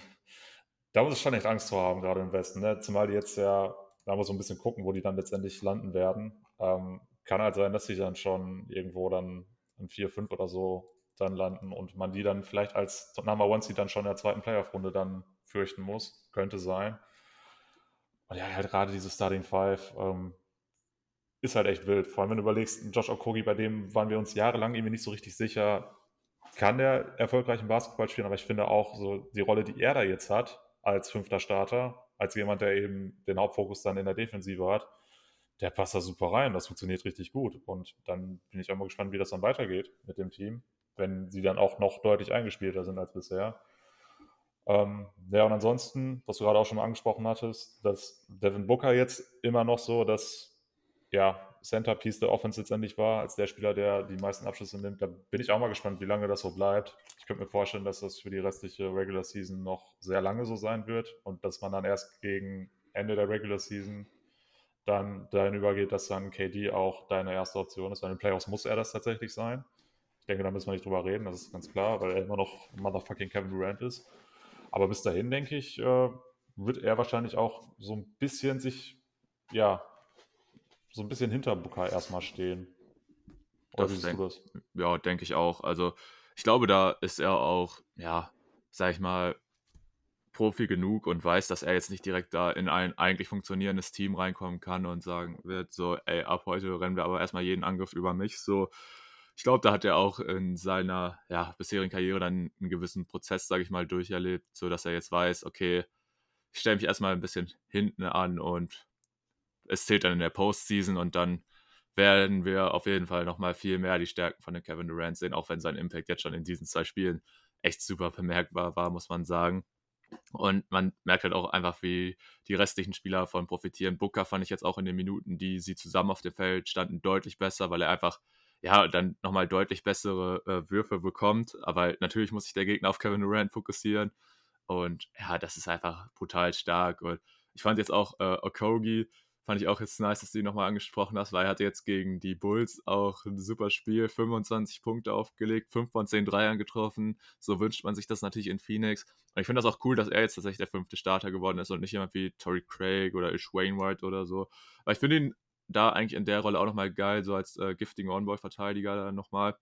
da muss es schon echt Angst zu haben, gerade im Westen. Ne? Zumal die jetzt ja, da muss so ein bisschen gucken, wo die dann letztendlich landen werden. Ähm, kann halt sein, dass sie dann schon irgendwo dann in 4, 5 oder so dann landen und man die dann vielleicht als Number One Seed dann schon in der zweiten Playoff-Runde dann fürchten muss. Könnte sein. Und ja, halt gerade diese Starting Five ähm, ist halt echt wild. Vor allem, wenn du überlegst, Josh Okogi, bei dem waren wir uns jahrelang irgendwie nicht so richtig sicher, kann der erfolgreich im Basketball spielen, aber ich finde auch so die Rolle, die er da jetzt hat, als fünfter Starter, als jemand, der eben den Hauptfokus dann in der Defensive hat, der passt da super rein. Das funktioniert richtig gut. Und dann bin ich auch mal gespannt, wie das dann weitergeht mit dem Team wenn sie dann auch noch deutlich eingespielter sind als bisher. Ähm, ja, und ansonsten, was du gerade auch schon angesprochen hattest, dass Devin Booker jetzt immer noch so das ja, Centerpiece der Offense letztendlich war, als der Spieler, der die meisten Abschlüsse nimmt. Da bin ich auch mal gespannt, wie lange das so bleibt. Ich könnte mir vorstellen, dass das für die restliche Regular Season noch sehr lange so sein wird und dass man dann erst gegen Ende der Regular Season dann dahin übergeht, dass dann KD auch deine erste Option ist. Bei den Playoffs muss er das tatsächlich sein denke, da müssen wir nicht drüber reden, das ist ganz klar, weil er immer noch Motherfucking Kevin Durant ist. Aber bis dahin, denke ich, äh, wird er wahrscheinlich auch so ein bisschen sich, ja, so ein bisschen hinter Booker erstmal stehen. Oder das wie siehst du das? Ja, denke ich auch. Also, ich glaube, da ist er auch, ja, sag ich mal, Profi genug und weiß, dass er jetzt nicht direkt da in ein eigentlich funktionierendes Team reinkommen kann und sagen wird, so, ey, ab heute rennen wir aber erstmal jeden Angriff über mich. So, ich glaube, da hat er auch in seiner ja, bisherigen Karriere dann einen gewissen Prozess, sage ich mal, durcherlebt, sodass er jetzt weiß, okay, ich stelle mich erstmal ein bisschen hinten an und es zählt dann in der Postseason und dann werden wir auf jeden Fall nochmal viel mehr die Stärken von dem Kevin Durant sehen, auch wenn sein Impact jetzt schon in diesen zwei Spielen echt super bemerkbar war, muss man sagen. Und man merkt halt auch einfach, wie die restlichen Spieler davon profitieren. Booker fand ich jetzt auch in den Minuten, die sie zusammen auf dem Feld standen, deutlich besser, weil er einfach ja, dann nochmal deutlich bessere äh, Würfe bekommt. Aber natürlich muss sich der Gegner auf Kevin Durant fokussieren. Und ja, das ist einfach brutal stark. Und ich fand jetzt auch äh, Okogi, fand ich auch jetzt nice, dass du ihn nochmal angesprochen hast, weil er hat jetzt gegen die Bulls auch ein super Spiel, 25 Punkte aufgelegt, 5 von 10 Dreiern getroffen. So wünscht man sich das natürlich in Phoenix. Und ich finde das auch cool, dass er jetzt tatsächlich der fünfte Starter geworden ist und nicht jemand wie Tory Craig oder Ish Wainwright oder so. Weil ich finde ihn da eigentlich in der Rolle auch nochmal geil, so als äh, giftigen On-Ball-Verteidiger nochmal.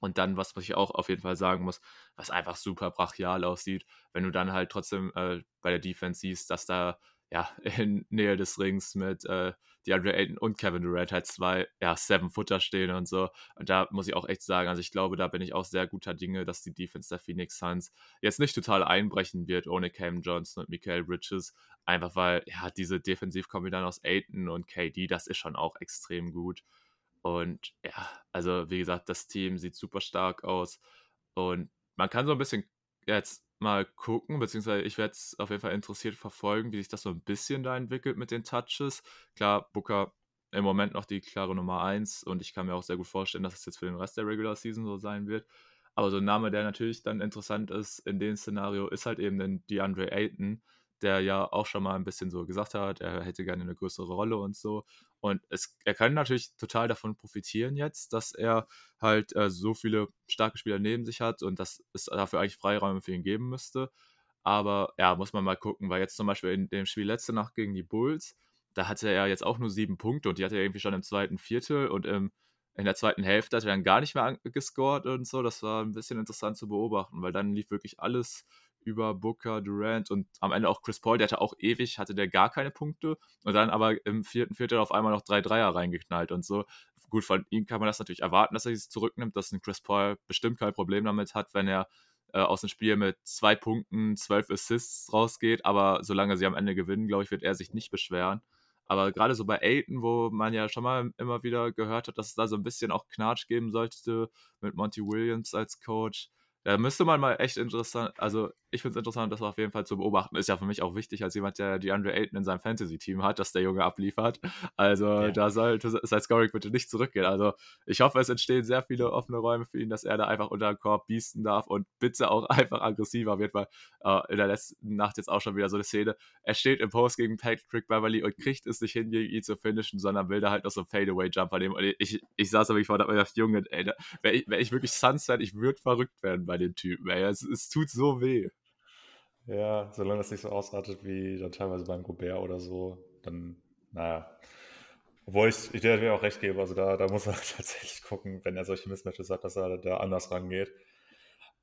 Und dann, was, was ich auch auf jeden Fall sagen muss, was einfach super brachial aussieht, wenn du dann halt trotzdem äh, bei der Defense siehst, dass da ja in Nähe des Rings mit äh, DeAndre Ayton und Kevin Durant halt zwei, ja, Seven-Footer stehen und so. Und da muss ich auch echt sagen, also ich glaube, da bin ich auch sehr guter Dinge, dass die Defense der Phoenix Suns jetzt nicht total einbrechen wird ohne Cam Johnson und Michael Bridges. Einfach weil, ja, diese Defensivkombination aus Ayton und KD, das ist schon auch extrem gut. Und ja, also wie gesagt, das Team sieht super stark aus. Und man kann so ein bisschen jetzt mal gucken, beziehungsweise ich werde es auf jeden Fall interessiert verfolgen, wie sich das so ein bisschen da entwickelt mit den Touches. Klar, Booker im Moment noch die klare Nummer 1 und ich kann mir auch sehr gut vorstellen, dass es jetzt für den Rest der Regular Season so sein wird. Aber so ein Name, der natürlich dann interessant ist in dem Szenario, ist halt eben den DeAndre Ayton, der ja auch schon mal ein bisschen so gesagt hat, er hätte gerne eine größere Rolle und so. Und es, er kann natürlich total davon profitieren jetzt, dass er halt äh, so viele starke Spieler neben sich hat und dass es dafür eigentlich Freiräume für ihn geben müsste. Aber ja, muss man mal gucken, weil jetzt zum Beispiel in dem Spiel letzte Nacht gegen die Bulls, da hatte er jetzt auch nur sieben Punkte und die hatte er irgendwie schon im zweiten Viertel und im, in der zweiten Hälfte hat er dann gar nicht mehr gescored und so. Das war ein bisschen interessant zu beobachten, weil dann lief wirklich alles über Booker, Durant und am Ende auch Chris Paul, der hatte auch ewig, hatte der gar keine Punkte und dann aber im vierten Viertel auf einmal noch drei Dreier reingeknallt und so. Gut, von ihm kann man das natürlich erwarten, dass er sich zurücknimmt, dass ein Chris Paul bestimmt kein Problem damit hat, wenn er äh, aus dem Spiel mit zwei Punkten, zwölf Assists rausgeht, aber solange sie am Ende gewinnen, glaube ich, wird er sich nicht beschweren. Aber gerade so bei Aiton, wo man ja schon mal immer wieder gehört hat, dass es da so ein bisschen auch Knatsch geben sollte mit Monty Williams als Coach, da müsste man mal echt interessant, also ich finde es interessant, das auf jeden Fall zu beobachten. Ist ja für mich auch wichtig, als jemand, der die Andre Ayton in seinem Fantasy-Team hat, dass der Junge abliefert. Also ja. da sollte sein Scoring bitte nicht zurückgehen. Also ich hoffe, es entstehen sehr viele offene Räume für ihn, dass er da einfach unter den Korb biesten darf und bitte auch einfach aggressiver wird, weil äh, in der letzten Nacht jetzt auch schon wieder so eine Szene. Er steht im Post gegen Patrick Beverly und kriegt es nicht hin, gegen ihn zu finishen, sondern will da halt noch so einen Fadeaway-Jumper nehmen. Und ich, ich saß aber, ich vor, da Junge, ey, wäre ich, wär ich wirklich Sunset, ich würde verrückt werden bei dem Typen. Ey. Es, es tut so weh. Ja, solange das nicht so ausartet wie dann teilweise beim Gobert oder so, dann, naja. Obwohl ich, ich dir auch recht gebe, also da, da muss er tatsächlich gucken, wenn er solche Mismatches hat, dass er da anders rangeht.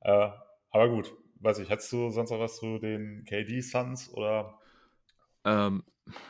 Äh, aber gut, weiß ich, hättest du sonst noch was zu den KD Suns oder? Ähm,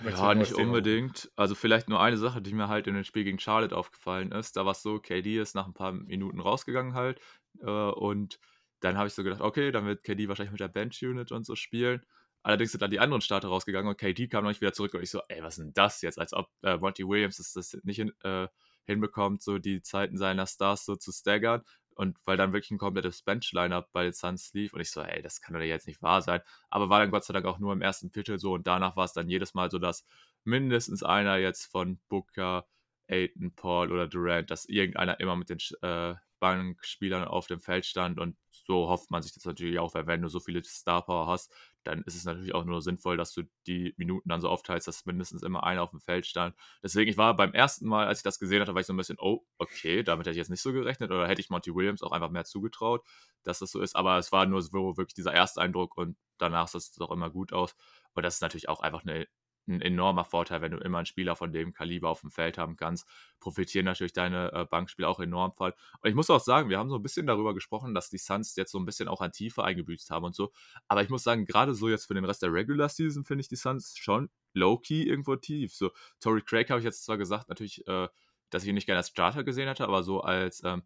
ja, nicht unbedingt. Also vielleicht nur eine Sache, die mir halt in dem Spiel gegen Charlotte aufgefallen ist. Da war es so, KD ist nach ein paar Minuten rausgegangen halt äh, und dann habe ich so gedacht, okay, dann wird KD wahrscheinlich mit der Bench-Unit und so spielen. Allerdings sind dann die anderen Starter rausgegangen und KD kam noch nicht wieder zurück und ich so, ey, was ist denn das jetzt? Als ob äh, Monty Williams das, nicht hin, äh, hinbekommt, so die Zeiten seiner Stars so zu staggern. Und weil dann wirklich ein komplettes Bench-Lineup bei den Suns lief und ich so, ey, das kann doch jetzt nicht wahr sein. Aber war dann Gott sei Dank auch nur im ersten Viertel so und danach war es dann jedes Mal so, dass mindestens einer jetzt von Booker, Aiton, Paul oder Durant, dass irgendeiner immer mit den äh, Bankspielern auf dem Feld stand und so hofft man sich das natürlich auch, weil wenn du so viele Star Power hast, dann ist es natürlich auch nur sinnvoll, dass du die Minuten dann so aufteilst, dass mindestens immer einer auf dem Feld stand. Deswegen, ich war beim ersten Mal, als ich das gesehen hatte, war ich so ein bisschen, oh, okay, damit hätte ich jetzt nicht so gerechnet oder hätte ich Monty Williams auch einfach mehr zugetraut, dass das so ist. Aber es war nur so wirklich dieser Ersteindruck und danach sah es doch immer gut aus. Und das ist natürlich auch einfach eine ein enormer Vorteil, wenn du immer einen Spieler von dem Kaliber auf dem Feld haben kannst. Profitieren natürlich deine äh, Bankspieler auch enorm voll. Und ich muss auch sagen, wir haben so ein bisschen darüber gesprochen, dass die Suns jetzt so ein bisschen auch an Tiefe eingebüßt haben und so. Aber ich muss sagen, gerade so jetzt für den Rest der Regular Season finde ich die Suns schon low-key irgendwo tief. So, Tory Craig habe ich jetzt zwar gesagt, natürlich, äh, dass ich ihn nicht gerne als Starter gesehen hatte, aber so als ähm,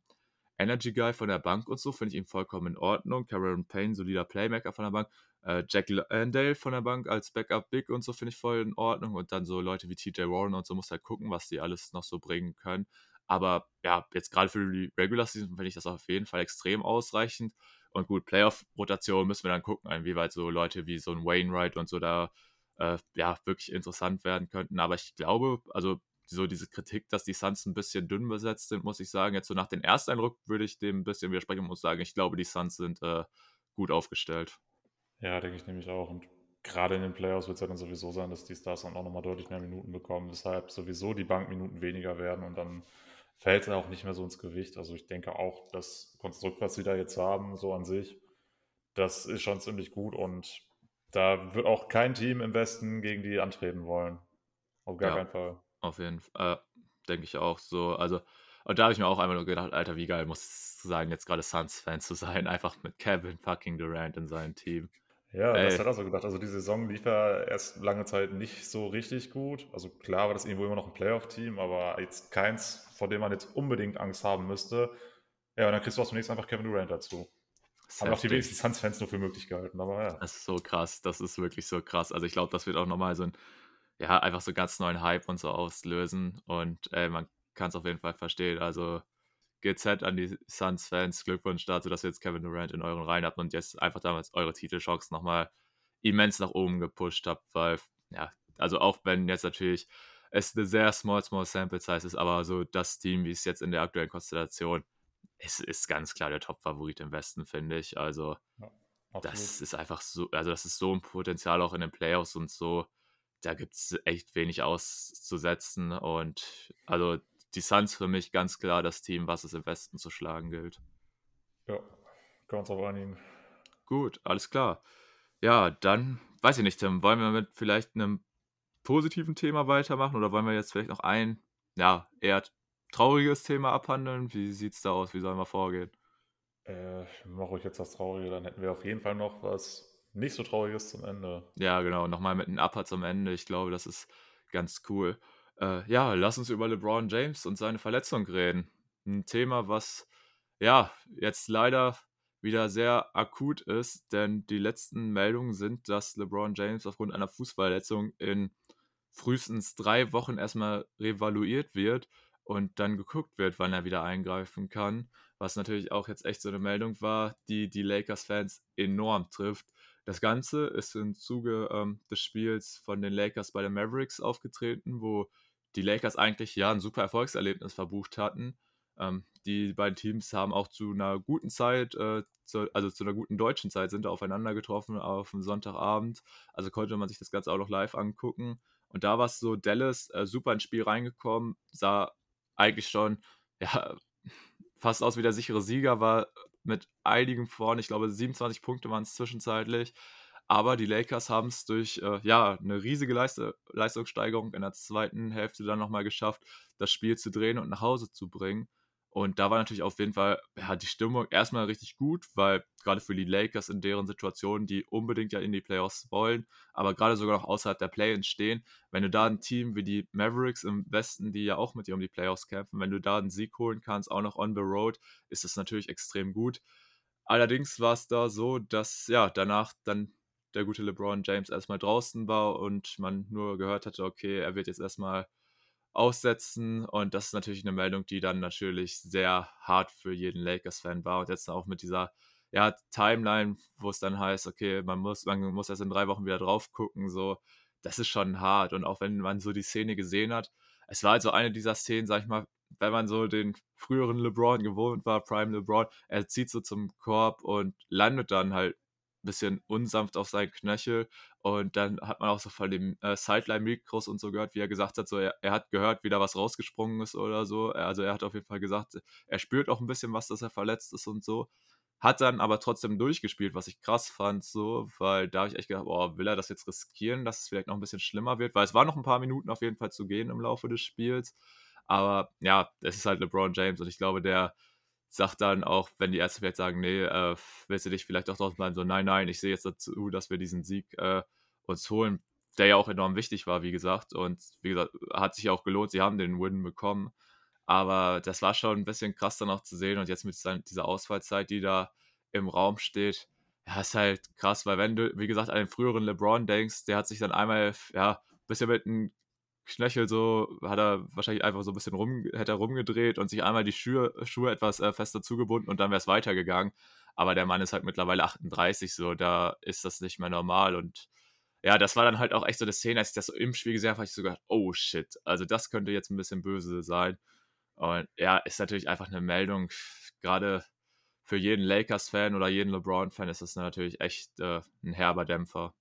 Energy Guy von der Bank und so finde ich ihn vollkommen in Ordnung. Cameron Payne, solider Playmaker von der Bank. Äh, Jack Landale von der Bank als Backup Big und so finde ich voll in Ordnung. Und dann so Leute wie TJ Warren und so muss halt gucken, was die alles noch so bringen können. Aber ja, jetzt gerade für die Regular Season finde ich das auf jeden Fall extrem ausreichend. Und gut, Playoff-Rotation müssen wir dann gucken, inwieweit so Leute wie so ein Wainwright und so da äh, ja wirklich interessant werden könnten. Aber ich glaube, also so diese Kritik, dass die Suns ein bisschen dünn besetzt sind, muss ich sagen. Jetzt so nach dem Ersteindruck würde ich dem ein bisschen widersprechen und muss sagen, ich glaube, die Suns sind äh, gut aufgestellt. Ja, denke ich nämlich auch. Und gerade in den Playoffs wird es ja dann sowieso sein, dass die Stars dann auch nochmal deutlich mehr Minuten bekommen, weshalb sowieso die Bankminuten weniger werden und dann fällt es auch nicht mehr so ins Gewicht. Also ich denke auch, das Konstrukt, was sie da jetzt haben, so an sich, das ist schon ziemlich gut und da wird auch kein Team im Westen gegen die antreten wollen. Auf gar ja. keinen Fall. Auf jeden Fall. Äh, denke ich auch so. Also, und da habe ich mir auch einfach nur gedacht, Alter, wie geil muss es sein, jetzt gerade Suns-Fan zu sein, einfach mit Kevin fucking Durant in seinem Team. Ja, das Ey, hat er so gedacht. Also die Saison lief ja erst lange Zeit nicht so richtig gut. Also klar war das irgendwo immer noch ein Playoff-Team, aber jetzt keins, vor dem man jetzt unbedingt Angst haben müsste. Ja, und dann kriegst du auch zunächst einfach Kevin Durant dazu. ist Haben auch die wenigsten Suns-Fans nur für möglich gehalten, aber ja. Das ist so krass. Das ist wirklich so krass. Also ich glaube, das wird auch nochmal so ein, ja, einfach so ganz neuen Hype und so auslösen. Und äh, man kann es auf jeden Fall verstehen. Also GZ an die Suns-Fans, Glückwunsch dazu, dass ihr jetzt Kevin Durant in euren Reihen habt und jetzt einfach damals eure Titelchance nochmal immens nach oben gepusht habt, weil, ja, also auch wenn jetzt natürlich es eine sehr small, small Sample Size ist, aber so das Team, wie es jetzt in der aktuellen Konstellation, es ist ganz klar der Top-Favorit im Westen, finde ich. Also ja das ist einfach so, also das ist so ein Potenzial auch in den Playoffs und so. Da gibt es echt wenig auszusetzen. Und also die Suns für mich ganz klar das Team, was es im Westen zu schlagen gilt. Ja, wir uns auf einigen. Gut, alles klar. Ja, dann weiß ich nicht, Tim, wollen wir mit vielleicht einem positiven Thema weitermachen oder wollen wir jetzt vielleicht noch ein, ja, eher trauriges Thema abhandeln? Wie sieht es da aus? Wie sollen wir vorgehen? Äh, mach ruhig jetzt das Traurige, dann hätten wir auf jeden Fall noch was nicht so Trauriges zum Ende. Ja, genau. Nochmal mit einem Upper zum Ende. Ich glaube, das ist ganz cool. Äh, ja, lass uns über LeBron James und seine Verletzung reden. Ein Thema, was ja jetzt leider wieder sehr akut ist, denn die letzten Meldungen sind, dass LeBron James aufgrund einer Fußverletzung in frühestens drei Wochen erstmal revaluiert wird und dann geguckt wird, wann er wieder eingreifen kann. Was natürlich auch jetzt echt so eine Meldung war, die die Lakers-Fans enorm trifft. Das Ganze ist im Zuge ähm, des Spiels von den Lakers bei den Mavericks aufgetreten, wo die Lakers eigentlich ja ein super Erfolgserlebnis verbucht hatten. Ähm, die beiden Teams haben auch zu einer guten Zeit, äh, zu, also zu einer guten deutschen Zeit, sind da aufeinander getroffen auf dem Sonntagabend. Also konnte man sich das Ganze auch noch live angucken. Und da war es so, Dallas äh, super ins Spiel reingekommen, sah eigentlich schon ja, fast aus wie der sichere Sieger, war mit einigen vorne, ich glaube 27 Punkte waren es zwischenzeitlich. Aber die Lakers haben es durch äh, ja, eine riesige Leiste Leistungssteigerung in der zweiten Hälfte dann nochmal geschafft, das Spiel zu drehen und nach Hause zu bringen. Und da war natürlich auf jeden Fall ja, die Stimmung erstmal richtig gut, weil gerade für die Lakers in deren Situation, die unbedingt ja in die Playoffs wollen, aber gerade sogar noch außerhalb der Play-ins stehen, wenn du da ein Team wie die Mavericks im Westen, die ja auch mit dir um die Playoffs kämpfen, wenn du da einen Sieg holen kannst, auch noch on the road, ist das natürlich extrem gut. Allerdings war es da so, dass ja danach dann der gute LeBron James erstmal draußen war und man nur gehört hatte, okay, er wird jetzt erstmal aussetzen. Und das ist natürlich eine Meldung, die dann natürlich sehr hart für jeden Lakers-Fan war. Und jetzt auch mit dieser ja, Timeline, wo es dann heißt, okay, man muss, man muss erst in drei Wochen wieder drauf gucken, so, das ist schon hart. Und auch wenn man so die Szene gesehen hat, es war also eine dieser Szenen, sag ich mal, wenn man so den früheren LeBron gewohnt war, Prime LeBron, er zieht so zum Korb und landet dann halt bisschen unsanft auf seinen Knöchel. Und dann hat man auch so von dem äh, Sideline-Mikros und so gehört, wie er gesagt hat, so er, er, hat gehört, wie da was rausgesprungen ist oder so. Also er hat auf jeden Fall gesagt, er spürt auch ein bisschen was, dass er verletzt ist und so. Hat dann aber trotzdem durchgespielt, was ich krass fand, so, weil da habe ich echt gedacht, boah, will er das jetzt riskieren, dass es vielleicht noch ein bisschen schlimmer wird, weil es war noch ein paar Minuten auf jeden Fall zu gehen im Laufe des Spiels. Aber ja, es ist halt LeBron James und ich glaube, der sagt dann auch, wenn die Ärzte vielleicht sagen, nee, äh, willst du dich vielleicht auch draußen bleiben, so nein, nein, ich sehe jetzt dazu, dass wir diesen Sieg äh, uns holen, der ja auch enorm wichtig war, wie gesagt. Und wie gesagt, hat sich auch gelohnt, sie haben den Win bekommen. Aber das war schon ein bisschen krass dann auch zu sehen und jetzt mit dieser Ausfallzeit, die da im Raum steht, ja, ist halt krass, weil wenn du, wie gesagt, an den früheren LeBron denkst, der hat sich dann einmal, ja, bisschen mit einem Knöchel so, hat er wahrscheinlich einfach so ein bisschen rum, hätte er rumgedreht und sich einmal die Schuhe, Schuhe etwas äh, fester zugebunden und dann wäre es weitergegangen. Aber der Mann ist halt mittlerweile 38, so, da ist das nicht mehr normal und ja, das war dann halt auch echt so eine Szene, als ich das so im Spiel gesehen habe, habe ich so gedacht, oh shit, also das könnte jetzt ein bisschen böse sein. Und ja, ist natürlich einfach eine Meldung, gerade für jeden Lakers-Fan oder jeden LeBron-Fan ist das natürlich echt äh, ein herber Dämpfer.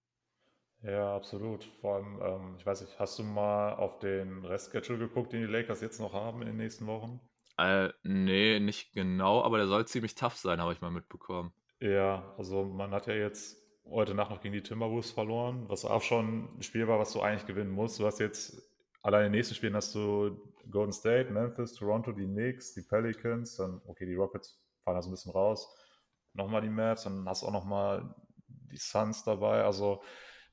Ja, absolut. Vor allem, ähm, ich weiß nicht, hast du mal auf den Restschedule geguckt, den die Lakers jetzt noch haben in den nächsten Wochen? Äh, nee, nicht genau, aber der soll ziemlich tough sein, habe ich mal mitbekommen. Ja, also man hat ja jetzt heute Nacht noch gegen die Timberwolves verloren, was auch schon ein Spiel war, was du eigentlich gewinnen musst. Du hast jetzt allein in den nächsten Spielen hast du Golden State, Memphis, Toronto, die Knicks, die Pelicans, dann, okay, die Rockets fallen da so ein bisschen raus. Nochmal die Mavs, dann hast du auch nochmal die Suns dabei. Also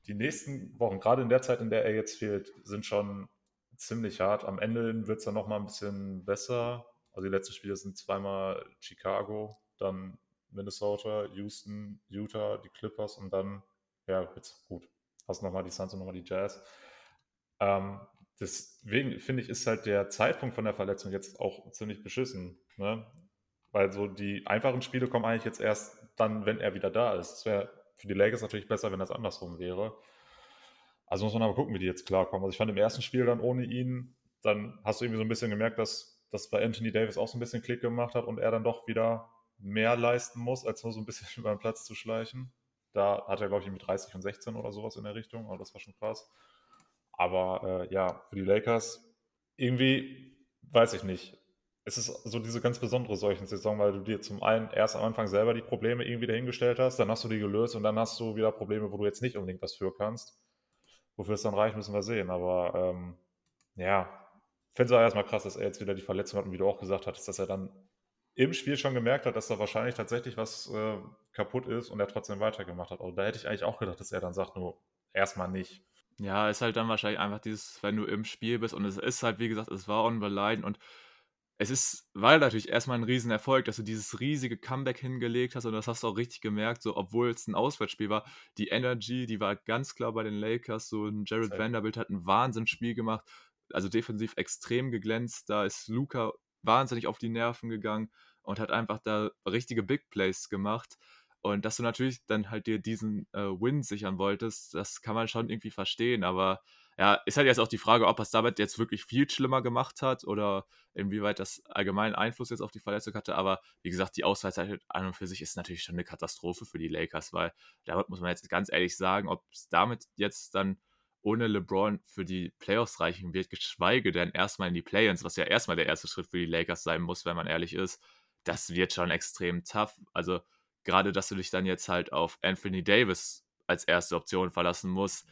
die nächsten Wochen, gerade in der Zeit, in der er jetzt fehlt, sind schon ziemlich hart. Am Ende wird es dann nochmal ein bisschen besser. Also die letzten Spiele sind zweimal Chicago, dann Minnesota, Houston, Utah, die Clippers und dann, ja, jetzt gut. Hast nochmal die Suns und nochmal die Jazz. Ähm, deswegen finde ich, ist halt der Zeitpunkt von der Verletzung jetzt auch ziemlich beschissen. Ne? Weil so die einfachen Spiele kommen eigentlich jetzt erst dann, wenn er wieder da ist. Es wäre für die Lakers natürlich besser, wenn das andersrum wäre. Also muss man aber gucken, wie die jetzt klarkommen. Also ich fand im ersten Spiel dann ohne ihn, dann hast du irgendwie so ein bisschen gemerkt, dass das bei Anthony Davis auch so ein bisschen Klick gemacht hat und er dann doch wieder mehr leisten muss, als nur so ein bisschen über den Platz zu schleichen. Da hat er, glaube ich, mit 30 und 16 oder sowas in der Richtung, aber das war schon krass. Aber äh, ja, für die Lakers irgendwie, weiß ich nicht. Es ist so diese ganz besondere solchen Saison, weil du dir zum einen erst am Anfang selber die Probleme irgendwie dahingestellt hast, dann hast du die gelöst und dann hast du wieder Probleme, wo du jetzt nicht unbedingt was für kannst. Wofür es dann reicht, müssen wir sehen. Aber ähm, ja, finde es auch erstmal krass, dass er jetzt wieder die Verletzung hat und wie du auch gesagt hattest, dass er dann im Spiel schon gemerkt hat, dass da wahrscheinlich tatsächlich was äh, kaputt ist und er trotzdem weitergemacht hat. Also da hätte ich eigentlich auch gedacht, dass er dann sagt, nur erstmal nicht. Ja, ist halt dann wahrscheinlich einfach dieses, wenn du im Spiel bist und es ist halt, wie gesagt, es war line und es ist, weil natürlich erstmal ein Riesenerfolg, dass du dieses riesige Comeback hingelegt hast und das hast du auch richtig gemerkt, so obwohl es ein Auswärtsspiel war, die Energy, die war ganz klar bei den Lakers, so ein Jared Vanderbilt hat ein Wahnsinnsspiel gemacht, also defensiv extrem geglänzt, da ist Luca wahnsinnig auf die Nerven gegangen und hat einfach da richtige Big Plays gemacht und dass du natürlich dann halt dir diesen äh, Win sichern wolltest, das kann man schon irgendwie verstehen, aber ja, ist halt jetzt auch die Frage, ob es damit jetzt wirklich viel schlimmer gemacht hat oder inwieweit das allgemeinen Einfluss jetzt auf die Verletzung hatte. Aber wie gesagt, die Ausfallzeit an und für sich ist natürlich schon eine Katastrophe für die Lakers, weil damit muss man jetzt ganz ehrlich sagen, ob es damit jetzt dann ohne LeBron für die Playoffs reichen wird, geschweige denn erstmal in die Play-ins, was ja erstmal der erste Schritt für die Lakers sein muss, wenn man ehrlich ist, das wird schon extrem tough. Also gerade, dass du dich dann jetzt halt auf Anthony Davis als erste Option verlassen musst,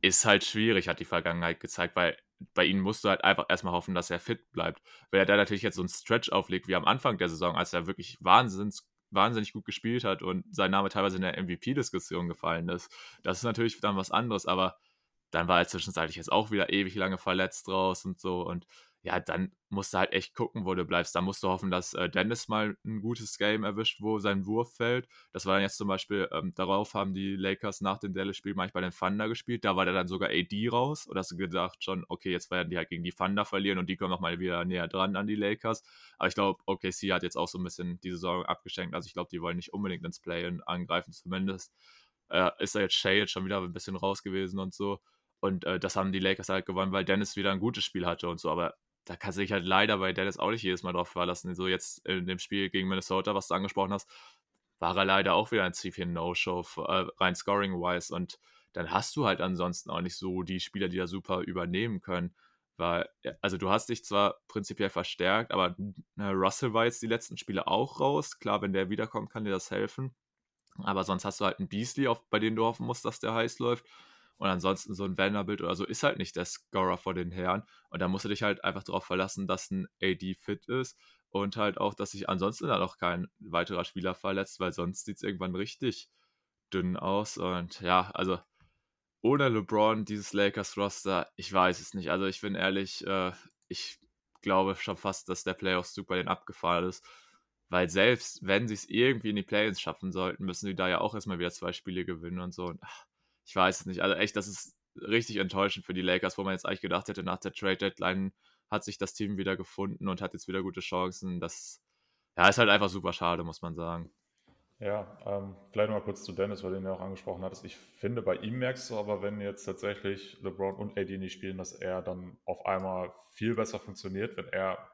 ist halt schwierig, hat die Vergangenheit gezeigt, weil bei ihnen musst du halt einfach erstmal hoffen, dass er fit bleibt. Wenn er da natürlich jetzt so einen Stretch auflegt wie am Anfang der Saison, als er wirklich wahnsinnig, wahnsinnig gut gespielt hat und sein Name teilweise in der MVP-Diskussion gefallen ist, das ist natürlich dann was anderes, aber dann war er zwischenzeitlich jetzt auch wieder ewig lange verletzt draus und so und ja, dann musst du halt echt gucken, wo du bleibst. Da musst du hoffen, dass äh, Dennis mal ein gutes Game erwischt, wo sein Wurf fällt. Das war dann jetzt zum Beispiel, ähm, darauf haben die Lakers nach dem Dallas-Spiel manchmal den Thunder gespielt. Da war der dann sogar AD raus. Und hast du gedacht schon, okay, jetzt werden die halt gegen die Thunder verlieren und die kommen nochmal wieder näher dran an die Lakers. Aber ich glaube, OKC hat jetzt auch so ein bisschen die Saison abgeschenkt. Also ich glaube, die wollen nicht unbedingt ins Play-In angreifen, zumindest. Äh, ist da jetzt Shay jetzt schon wieder ein bisschen raus gewesen und so. Und äh, das haben die Lakers halt gewonnen, weil Dennis wieder ein gutes Spiel hatte und so. Aber da kannst du dich halt leider bei Dennis auch nicht jedes Mal drauf verlassen. So jetzt in dem Spiel gegen Minnesota, was du angesprochen hast, war er leider auch wieder ein ziemlich No-Show, äh, rein scoring-wise. Und dann hast du halt ansonsten auch nicht so die Spieler, die da super übernehmen können. Weil, also du hast dich zwar prinzipiell verstärkt, aber äh, Russell war jetzt die letzten Spiele auch raus. Klar, wenn der wiederkommt, kann dir das helfen. Aber sonst hast du halt einen Beasley, auf, bei dem du hoffen musst, dass der heiß läuft. Und ansonsten so ein Vanderbilt oder so ist halt nicht der Scorer vor den Herren. Und da musst du dich halt einfach darauf verlassen, dass ein AD fit ist und halt auch, dass sich ansonsten dann auch kein weiterer Spieler verletzt, weil sonst sieht es irgendwann richtig dünn aus. Und ja, also ohne LeBron, dieses Lakers-Roster, ich weiß es nicht. Also ich bin ehrlich, äh, ich glaube schon fast, dass der Playoffs-Zug bei denen abgefahren ist. Weil selbst wenn sie es irgendwie in die Play-ins schaffen sollten, müssen sie da ja auch erstmal wieder zwei Spiele gewinnen und so. Und ach, ich weiß es nicht. Also echt, das ist richtig enttäuschend für die Lakers, wo man jetzt eigentlich gedacht hätte, nach der Trade Deadline hat sich das Team wieder gefunden und hat jetzt wieder gute Chancen. Das ja, ist halt einfach super schade, muss man sagen. Ja, ähm, vielleicht mal kurz zu Dennis, weil du ihn ja auch angesprochen hattest. Ich finde, bei ihm merkst du aber, wenn jetzt tatsächlich LeBron und AD nicht spielen, dass er dann auf einmal viel besser funktioniert, wenn er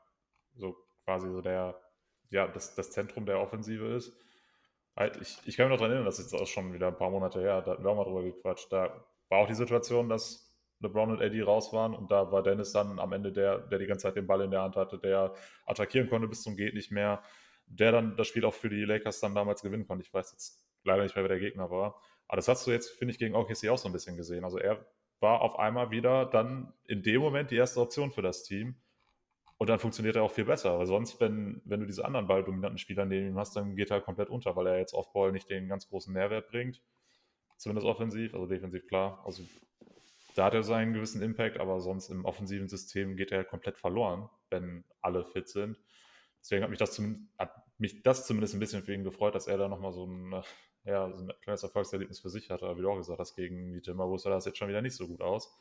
so quasi so der, ja, das, das Zentrum der Offensive ist. Halt, ich, ich kann mich noch daran erinnern, das ist jetzt auch schon wieder ein paar Monate her, da hatten wir auch mal drüber gequatscht. Da war auch die Situation, dass LeBron und Eddie raus waren und da war Dennis dann am Ende der, der die ganze Zeit den Ball in der Hand hatte, der attackieren konnte bis zum Geht nicht mehr, der dann das Spiel auch für die Lakers dann damals gewinnen konnte. Ich weiß jetzt leider nicht mehr, wer der Gegner war. Aber das hast du jetzt, finde ich, gegen OKC auch so ein bisschen gesehen. Also er war auf einmal wieder dann in dem Moment die erste Option für das Team. Und dann funktioniert er auch viel besser. Weil sonst, wenn, wenn du diese anderen balldominanten Spieler neben ihm hast, dann geht er komplett unter, weil er jetzt auf Ball nicht den ganz großen Mehrwert bringt. Zumindest offensiv, also defensiv klar. Also da hat er seinen gewissen Impact, aber sonst im offensiven System geht er komplett verloren, wenn alle fit sind. Deswegen hat mich das, zum, hat mich das zumindest ein bisschen für ihn gefreut, dass er da nochmal so ein, ja, so ein kleines Erfolgserlebnis für sich hatte. Aber wie du auch gesagt hast, gegen die Timberwolves sah das jetzt schon wieder nicht so gut aus.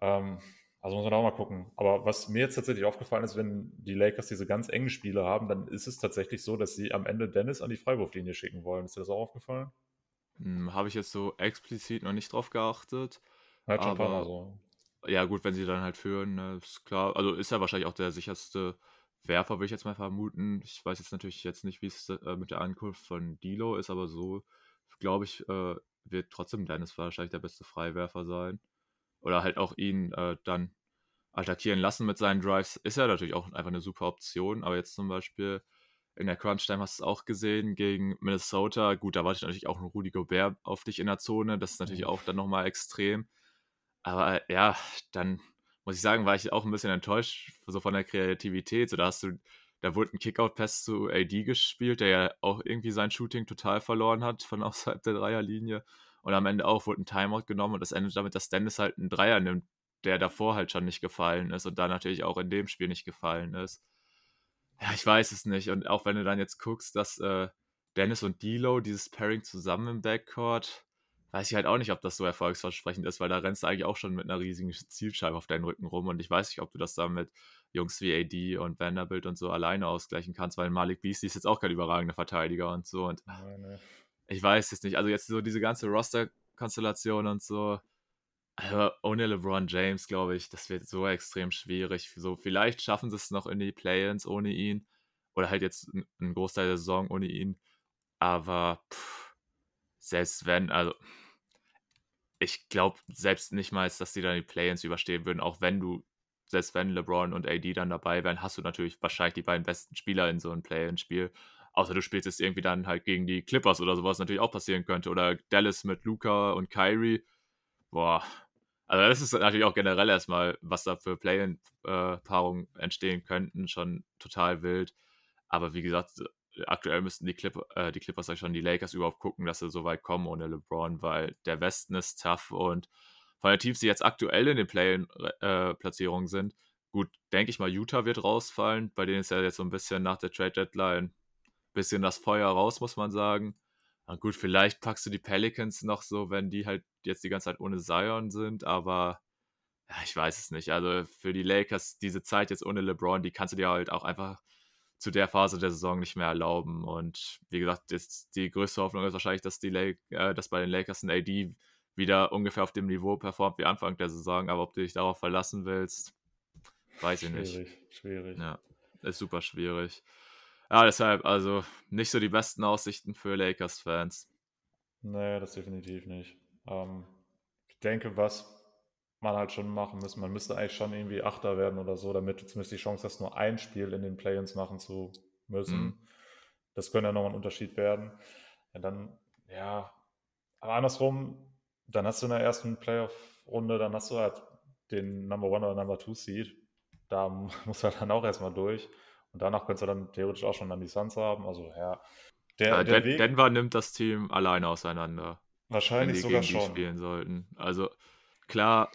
Ähm, also muss man auch mal gucken. Aber was mir jetzt tatsächlich aufgefallen ist, wenn die Lakers diese ganz engen Spiele haben, dann ist es tatsächlich so, dass sie am Ende Dennis an die Freiwurflinie schicken wollen. Ist dir das auch aufgefallen? Hm, Habe ich jetzt so explizit noch nicht drauf geachtet. Halt schon ein paar Mal so. Ja, gut, wenn sie dann halt führen, ne, ist klar. Also ist er wahrscheinlich auch der sicherste Werfer, würde ich jetzt mal vermuten. Ich weiß jetzt natürlich jetzt nicht, wie es äh, mit der Ankunft von Dilo ist, aber so, glaube ich, äh, wird trotzdem Dennis wahrscheinlich der beste Freiwerfer sein oder halt auch ihn äh, dann attackieren lassen mit seinen Drives, ist ja natürlich auch einfach eine super Option. Aber jetzt zum Beispiel in der Crunch-Time hast du es auch gesehen gegen Minnesota. Gut, da wartet natürlich auch ein Rudy Gobert auf dich in der Zone. Das ist natürlich mhm. auch dann nochmal extrem. Aber ja, dann muss ich sagen, war ich auch ein bisschen enttäuscht so von der Kreativität. So, da hast du, da wurde ein Kickout-Pass zu AD gespielt, der ja auch irgendwie sein Shooting total verloren hat von außerhalb der Dreierlinie. Und am Ende auch wurde ein Timeout genommen und das endet damit, dass Dennis halt einen Dreier nimmt, der davor halt schon nicht gefallen ist und da natürlich auch in dem Spiel nicht gefallen ist. Ja, ich weiß es nicht. Und auch wenn du dann jetzt guckst, dass äh, Dennis und D'Lo dieses Pairing zusammen im Backcourt, weiß ich halt auch nicht, ob das so erfolgsversprechend ist, weil da rennst du eigentlich auch schon mit einer riesigen Zielscheibe auf deinen Rücken rum und ich weiß nicht, ob du das dann mit Jungs wie AD und Vanderbilt und so alleine ausgleichen kannst, weil Malik Beasley ist jetzt auch kein überragender Verteidiger und so und Nein, ich weiß es nicht. Also jetzt so diese ganze Roster-Konstellation und so. Also ohne LeBron James, glaube ich, das wird so extrem schwierig. So, vielleicht schaffen sie es noch in die Play-ins ohne ihn. Oder halt jetzt einen Großteil der Saison ohne ihn. Aber pff, selbst wenn, also ich glaube selbst nicht mal, dass die dann die Play-ins überstehen würden, auch wenn du, selbst wenn LeBron und AD dann dabei wären, hast du natürlich wahrscheinlich die beiden besten Spieler in so einem Play-in-Spiel. Außer du spielst jetzt irgendwie dann halt gegen die Clippers oder sowas natürlich auch passieren könnte. Oder Dallas mit Luca und Kyrie. Boah. Also das ist natürlich auch generell erstmal, was da für Play-In-Paarungen entstehen könnten, schon total wild. Aber wie gesagt, aktuell müssten die, Clip äh, die Clippers schon die Lakers überhaupt gucken, dass sie so weit kommen ohne LeBron, weil der Westen ist tough und von den Teams, die jetzt aktuell in den Play-In-Platzierungen äh, sind, gut, denke ich mal, Utah wird rausfallen, bei denen ist ja jetzt so ein bisschen nach der Trade-Deadline bisschen das Feuer raus, muss man sagen. Na gut, vielleicht packst du die Pelicans noch so, wenn die halt jetzt die ganze Zeit ohne Zion sind, aber ja, ich weiß es nicht. Also für die Lakers diese Zeit jetzt ohne LeBron, die kannst du dir halt auch einfach zu der Phase der Saison nicht mehr erlauben. Und wie gesagt, jetzt die größte Hoffnung ist wahrscheinlich, dass, die Lake, äh, dass bei den Lakers ein AD wieder ungefähr auf dem Niveau performt wie Anfang der Saison. Aber ob du dich darauf verlassen willst, weiß ich nicht. Schwierig, schwierig. Ja, ist super schwierig. Ja, deshalb, also nicht so die besten Aussichten für Lakers-Fans. Nee, das definitiv nicht. Ähm, ich denke, was man halt schon machen müsste, man müsste eigentlich schon irgendwie Achter werden oder so, damit du zumindest die Chance hast, nur ein Spiel in den Play-ins machen zu müssen. Mhm. Das könnte ja nochmal ein Unterschied werden. Ja, dann, ja, aber andersrum, dann hast du in der ersten Playoff-Runde, dann hast du halt den Number One oder Number Two Seed. Da muss er dann auch erstmal durch. Und danach könntest du dann theoretisch auch schon dann die Suns haben. Also ja. Der, ja, der Den Denver nimmt das Team alleine auseinander. Wahrscheinlich sogar schon. spielen sollten. Also klar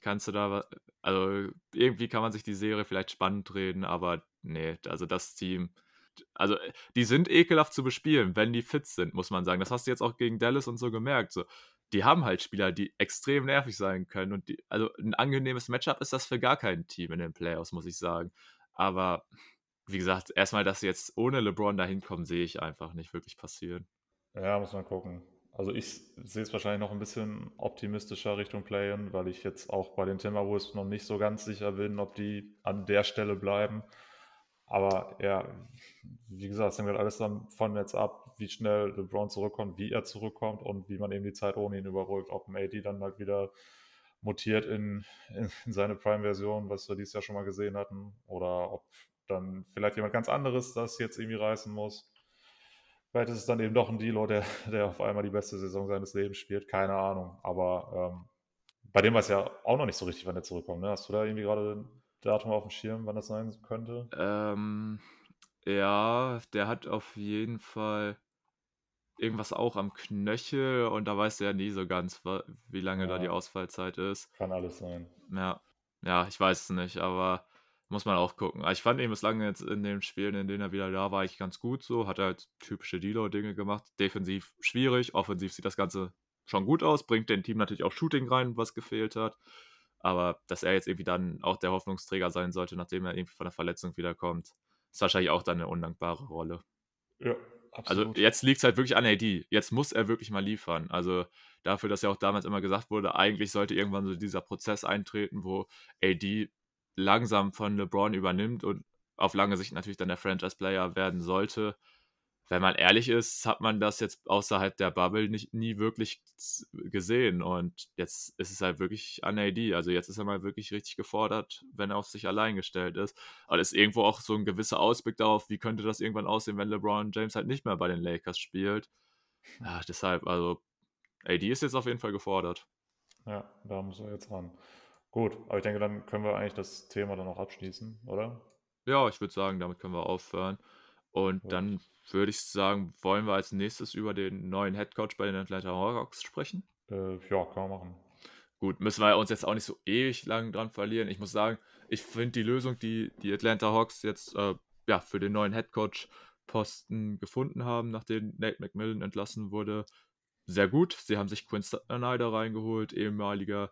kannst du da, also irgendwie kann man sich die Serie vielleicht spannend reden, aber nee, also das Team, also die sind ekelhaft zu bespielen, wenn die fit sind, muss man sagen. Das hast du jetzt auch gegen Dallas und so gemerkt. So, die haben halt Spieler, die extrem nervig sein können und die, also ein angenehmes Matchup ist das für gar kein Team in den Playoffs, muss ich sagen. Aber wie gesagt, erstmal, dass sie jetzt ohne LeBron dahin kommen, sehe ich einfach nicht wirklich passieren. Ja, muss man gucken. Also ich sehe es wahrscheinlich noch ein bisschen optimistischer Richtung Play-In, weil ich jetzt auch bei den Timberwolves noch nicht so ganz sicher bin, ob die an der Stelle bleiben. Aber ja, wie gesagt, es hängt halt alles davon jetzt ab, wie schnell LeBron zurückkommt, wie er zurückkommt und wie man eben die Zeit ohne ihn überbrückt. Ob ein AD dann halt wieder mutiert in, in, in seine Prime-Version, was wir dieses Jahr schon mal gesehen hatten, oder ob dann vielleicht jemand ganz anderes das jetzt irgendwie reißen muss. Vielleicht ist es dann eben doch ein Dilo, der, der auf einmal die beste Saison seines Lebens spielt. Keine Ahnung. Aber ähm, bei dem weiß ja auch noch nicht so richtig, wann er zurückkommt. Ne? Hast du da irgendwie gerade ein Datum auf dem Schirm, wann das sein könnte? Ähm, ja, der hat auf jeden Fall irgendwas auch am Knöchel und da weißt du ja nie so ganz, wie lange da die Ausfallzeit ist. Kann alles sein. Ja, ja, ich weiß es nicht, aber muss man auch gucken. Ich fand ihn bislang jetzt in den Spielen, in denen er wieder da war, ich ganz gut so. Hat halt typische Dilo-Dinge gemacht. Defensiv schwierig, offensiv sieht das Ganze schon gut aus, bringt dem Team natürlich auch Shooting rein, was gefehlt hat. Aber dass er jetzt irgendwie dann auch der Hoffnungsträger sein sollte, nachdem er irgendwie von der Verletzung wiederkommt, ist wahrscheinlich auch dann eine undankbare Rolle. Ja, also absolut. Also jetzt liegt es halt wirklich an AD. Jetzt muss er wirklich mal liefern. Also dafür, dass ja auch damals immer gesagt wurde, eigentlich sollte irgendwann so dieser Prozess eintreten, wo AD langsam von LeBron übernimmt und auf lange Sicht natürlich dann der Franchise-Player werden sollte wenn man ehrlich ist, hat man das jetzt außerhalb der Bubble nicht, nie wirklich gesehen. Und jetzt ist es halt wirklich an AD. Also jetzt ist er mal wirklich richtig gefordert, wenn er auf sich allein gestellt ist. Aber es ist irgendwo auch so ein gewisser Ausblick darauf, wie könnte das irgendwann aussehen, wenn LeBron James halt nicht mehr bei den Lakers spielt. Ja, deshalb, also AD ist jetzt auf jeden Fall gefordert. Ja, da muss er jetzt ran. Gut, aber ich denke, dann können wir eigentlich das Thema dann auch abschließen, oder? Ja, ich würde sagen, damit können wir aufhören. Und Gut. dann würde ich sagen, wollen wir als nächstes über den neuen Headcoach bei den Atlanta Hawks sprechen? Äh, ja, kann man machen. Gut, müssen wir uns jetzt auch nicht so ewig lang dran verlieren. Ich muss sagen, ich finde die Lösung, die die Atlanta Hawks jetzt äh, ja, für den neuen Headcoach-Posten gefunden haben, nachdem Nate McMillan entlassen wurde, sehr gut. Sie haben sich Quinn Snyder reingeholt, ehemaliger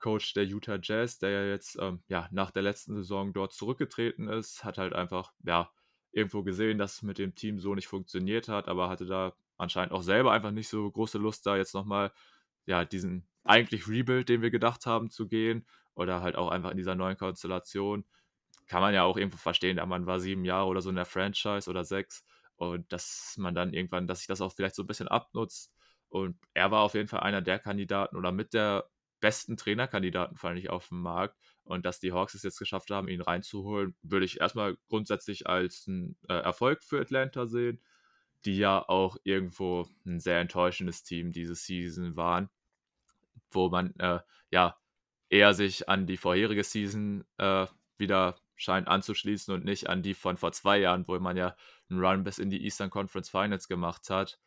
Coach der Utah Jazz, der ja jetzt ähm, ja, nach der letzten Saison dort zurückgetreten ist, hat halt einfach ja, irgendwo gesehen, dass es mit dem Team so nicht funktioniert hat, aber hatte da anscheinend auch selber einfach nicht so große Lust, da jetzt nochmal ja, diesen eigentlich Rebuild, den wir gedacht haben, zu gehen oder halt auch einfach in dieser neuen Konstellation. Kann man ja auch irgendwo verstehen, da man war sieben Jahre oder so in der Franchise oder sechs und dass man dann irgendwann, dass sich das auch vielleicht so ein bisschen abnutzt. Und er war auf jeden Fall einer der Kandidaten oder mit der besten Trainerkandidaten, fand ich, auf dem Markt. Und dass die Hawks es jetzt geschafft haben, ihn reinzuholen, würde ich erstmal grundsätzlich als einen äh, Erfolg für Atlanta sehen, die ja auch irgendwo ein sehr enttäuschendes Team diese Season waren, wo man äh, ja eher sich an die vorherige Season äh, wieder scheint anzuschließen und nicht an die von vor zwei Jahren, wo man ja einen Run bis in die Eastern Conference Finals gemacht hat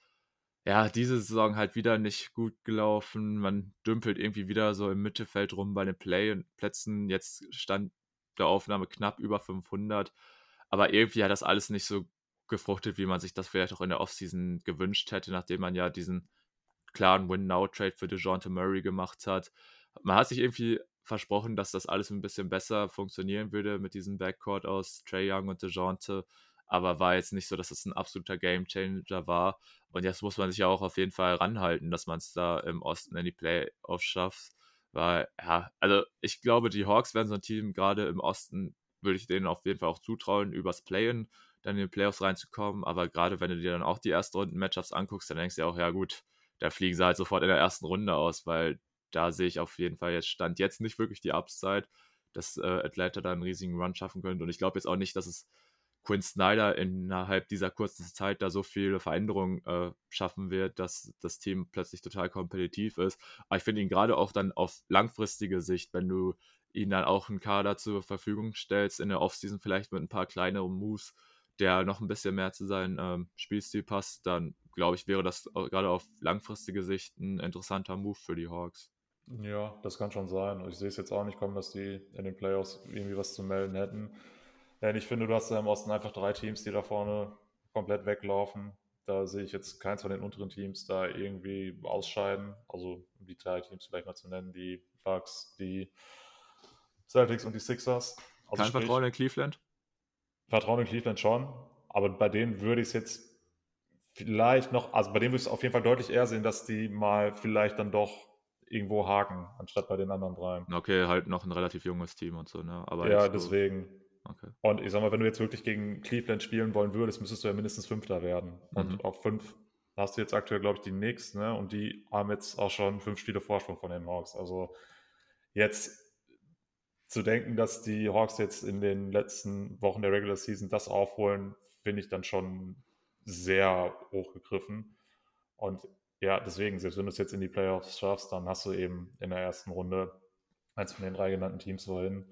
ja, diese Saison halt wieder nicht gut gelaufen. Man dümpelt irgendwie wieder so im Mittelfeld rum bei den Play-Plätzen. Jetzt stand der Aufnahme knapp über 500. Aber irgendwie hat das alles nicht so gefruchtet, wie man sich das vielleicht auch in der Offseason gewünscht hätte, nachdem man ja diesen klaren Win-Now-Trade für DeJounte Murray gemacht hat. Man hat sich irgendwie versprochen, dass das alles ein bisschen besser funktionieren würde mit diesem Backcourt aus Trey Young und DeJounte aber war jetzt nicht so, dass es ein absoluter Gamechanger war. Und jetzt muss man sich ja auch auf jeden Fall ranhalten, dass man es da im Osten in die Playoffs schafft. Weil, ja, also ich glaube, die Hawks werden so ein Team, gerade im Osten, würde ich denen auf jeden Fall auch zutrauen, übers Playen dann in die Playoffs reinzukommen. Aber gerade wenn du dir dann auch die ersten Runden-Matchups anguckst, dann denkst du ja auch, ja gut, da fliegen sie halt sofort in der ersten Runde aus, weil da sehe ich auf jeden Fall jetzt Stand jetzt nicht wirklich die Upside, dass äh, Atlanta da einen riesigen Run schaffen könnte. Und ich glaube jetzt auch nicht, dass es Quinn Snyder innerhalb dieser kurzen Zeit da so viele Veränderungen äh, schaffen wird, dass das Team plötzlich total kompetitiv ist. Aber ich finde ihn gerade auch dann auf langfristige Sicht, wenn du ihn dann auch einen Kader zur Verfügung stellst, in der Offseason vielleicht mit ein paar kleineren Moves, der noch ein bisschen mehr zu seinem ähm, Spielstil passt, dann glaube ich, wäre das gerade auf langfristige Sicht ein interessanter Move für die Hawks. Ja, das kann schon sein. Ich sehe es jetzt auch nicht kommen, dass die in den Playoffs irgendwie was zu melden hätten. Denn ich finde, du hast im Osten einfach drei Teams, die da vorne komplett weglaufen. Da sehe ich jetzt keins von den unteren Teams da irgendwie ausscheiden. Also die drei Teams vielleicht mal zu nennen, die Bucks, die Celtics und die Sixers. Also Kein sprich, Vertrauen in Cleveland? Vertrauen in Cleveland schon, aber bei denen würde ich es jetzt vielleicht noch, also bei denen würde ich es auf jeden Fall deutlich eher sehen, dass die mal vielleicht dann doch irgendwo haken, anstatt bei den anderen dreien. Okay, halt noch ein relativ junges Team und so, ne? Aber ja, deswegen. Okay. Und ich sag mal, wenn du jetzt wirklich gegen Cleveland spielen wollen würdest, müsstest du ja mindestens Fünfter werden. Mhm. Und auf fünf hast du jetzt aktuell, glaube ich, die Knicks, ne? Und die haben jetzt auch schon fünf Spiele Vorsprung von den Hawks. Also jetzt zu denken, dass die Hawks jetzt in den letzten Wochen der Regular Season das aufholen, finde ich dann schon sehr hochgegriffen. Und ja, deswegen, selbst wenn du es jetzt in die Playoffs schaffst, dann hast du eben in der ersten Runde eins von den drei genannten Teams vorhin.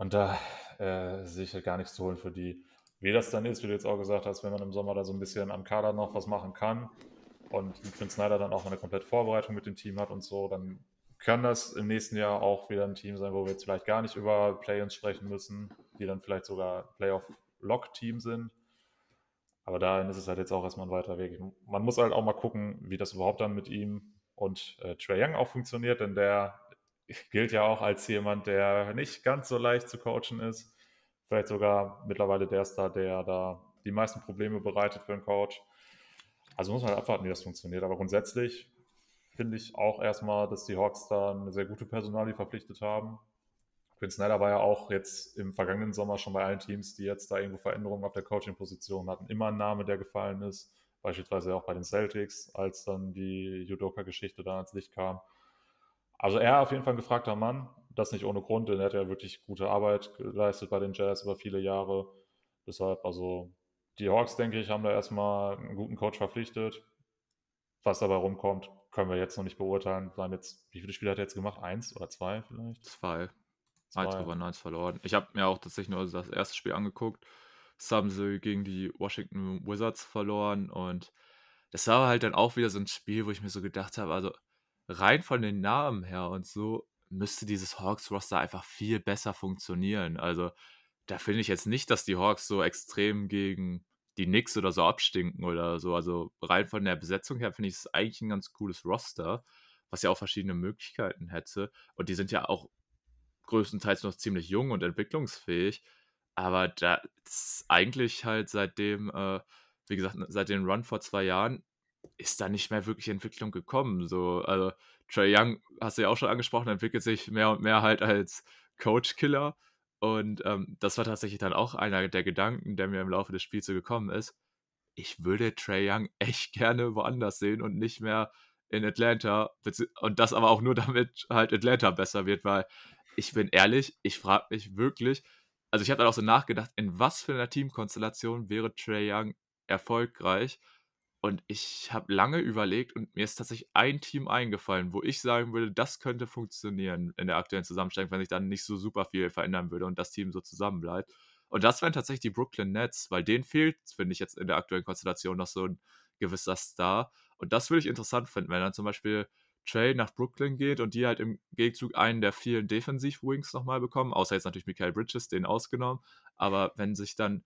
Und da äh, sehe ich halt gar nichts zu holen für die. Wie das dann ist, wie du jetzt auch gesagt hast, wenn man im Sommer da so ein bisschen am Kader noch was machen kann und Prince Snyder dann auch mal eine komplette Vorbereitung mit dem Team hat und so, dann kann das im nächsten Jahr auch wieder ein Team sein, wo wir jetzt vielleicht gar nicht über Play-ins sprechen müssen, die dann vielleicht sogar Playoff-Lock-Team sind. Aber dahin ist es halt jetzt auch erstmal ein weiter Weg. Man muss halt auch mal gucken, wie das überhaupt dann mit ihm und äh, Trey Young auch funktioniert, denn der gilt ja auch als jemand, der nicht ganz so leicht zu coachen ist. Vielleicht sogar mittlerweile der Star, der da die meisten Probleme bereitet für einen Coach. Also muss man halt abwarten, wie das funktioniert. Aber grundsätzlich finde ich auch erstmal, dass die Hawks da eine sehr gute Personalie verpflichtet haben. Quinn Snyder war ja auch jetzt im vergangenen Sommer schon bei allen Teams, die jetzt da irgendwo Veränderungen auf der Coaching-Position hatten, immer ein Name, der gefallen ist. Beispielsweise auch bei den Celtics, als dann die Judoka-Geschichte da ans Licht kam. Also er auf jeden Fall ein gefragter Mann. Das nicht ohne Grund, denn er hat ja wirklich gute Arbeit geleistet bei den Jazz über viele Jahre. Deshalb, also die Hawks, denke ich, haben da erstmal einen guten Coach verpflichtet. Was dabei rumkommt, können wir jetzt noch nicht beurteilen. Waren jetzt, wie viele Spiele hat er jetzt gemacht? Eins oder zwei vielleicht? Zwei. Eins gewonnen, eins verloren. Ich habe mir auch tatsächlich nur das erste Spiel angeguckt. Das haben sie gegen die Washington Wizards verloren und das war halt dann auch wieder so ein Spiel, wo ich mir so gedacht habe, also rein von den Namen her und so müsste dieses Hawks-Roster einfach viel besser funktionieren. Also da finde ich jetzt nicht, dass die Hawks so extrem gegen die Knicks oder so abstinken oder so. Also rein von der Besetzung her finde ich es eigentlich ein ganz cooles Roster, was ja auch verschiedene Möglichkeiten hätte. Und die sind ja auch größtenteils noch ziemlich jung und entwicklungsfähig. Aber da ist eigentlich halt seitdem, äh, wie gesagt, seit dem Run vor zwei Jahren ist da nicht mehr wirklich Entwicklung gekommen. So, also Trey Young, hast du ja auch schon angesprochen, entwickelt sich mehr und mehr halt als Coach-Killer. Und ähm, das war tatsächlich dann auch einer der Gedanken, der mir im Laufe des Spiels so gekommen ist. Ich würde Trey Young echt gerne woanders sehen und nicht mehr in Atlanta. Und das aber auch nur damit halt Atlanta besser wird, weil ich bin ehrlich, ich frage mich wirklich, also ich habe dann auch so nachgedacht, in was für einer Teamkonstellation wäre Trey Young erfolgreich? Und ich habe lange überlegt und mir ist tatsächlich ein Team eingefallen, wo ich sagen würde, das könnte funktionieren in der aktuellen Zusammenstellung, wenn sich dann nicht so super viel verändern würde und das Team so zusammenbleibt. Und das wären tatsächlich die Brooklyn Nets, weil denen fehlt, finde ich jetzt in der aktuellen Konstellation noch so ein gewisser Star. Und das würde ich interessant finden, wenn dann zum Beispiel Trey nach Brooklyn geht und die halt im Gegenzug einen der vielen Defensiv-Wings nochmal bekommen, außer jetzt natürlich Michael Bridges, den ausgenommen. Aber wenn sich dann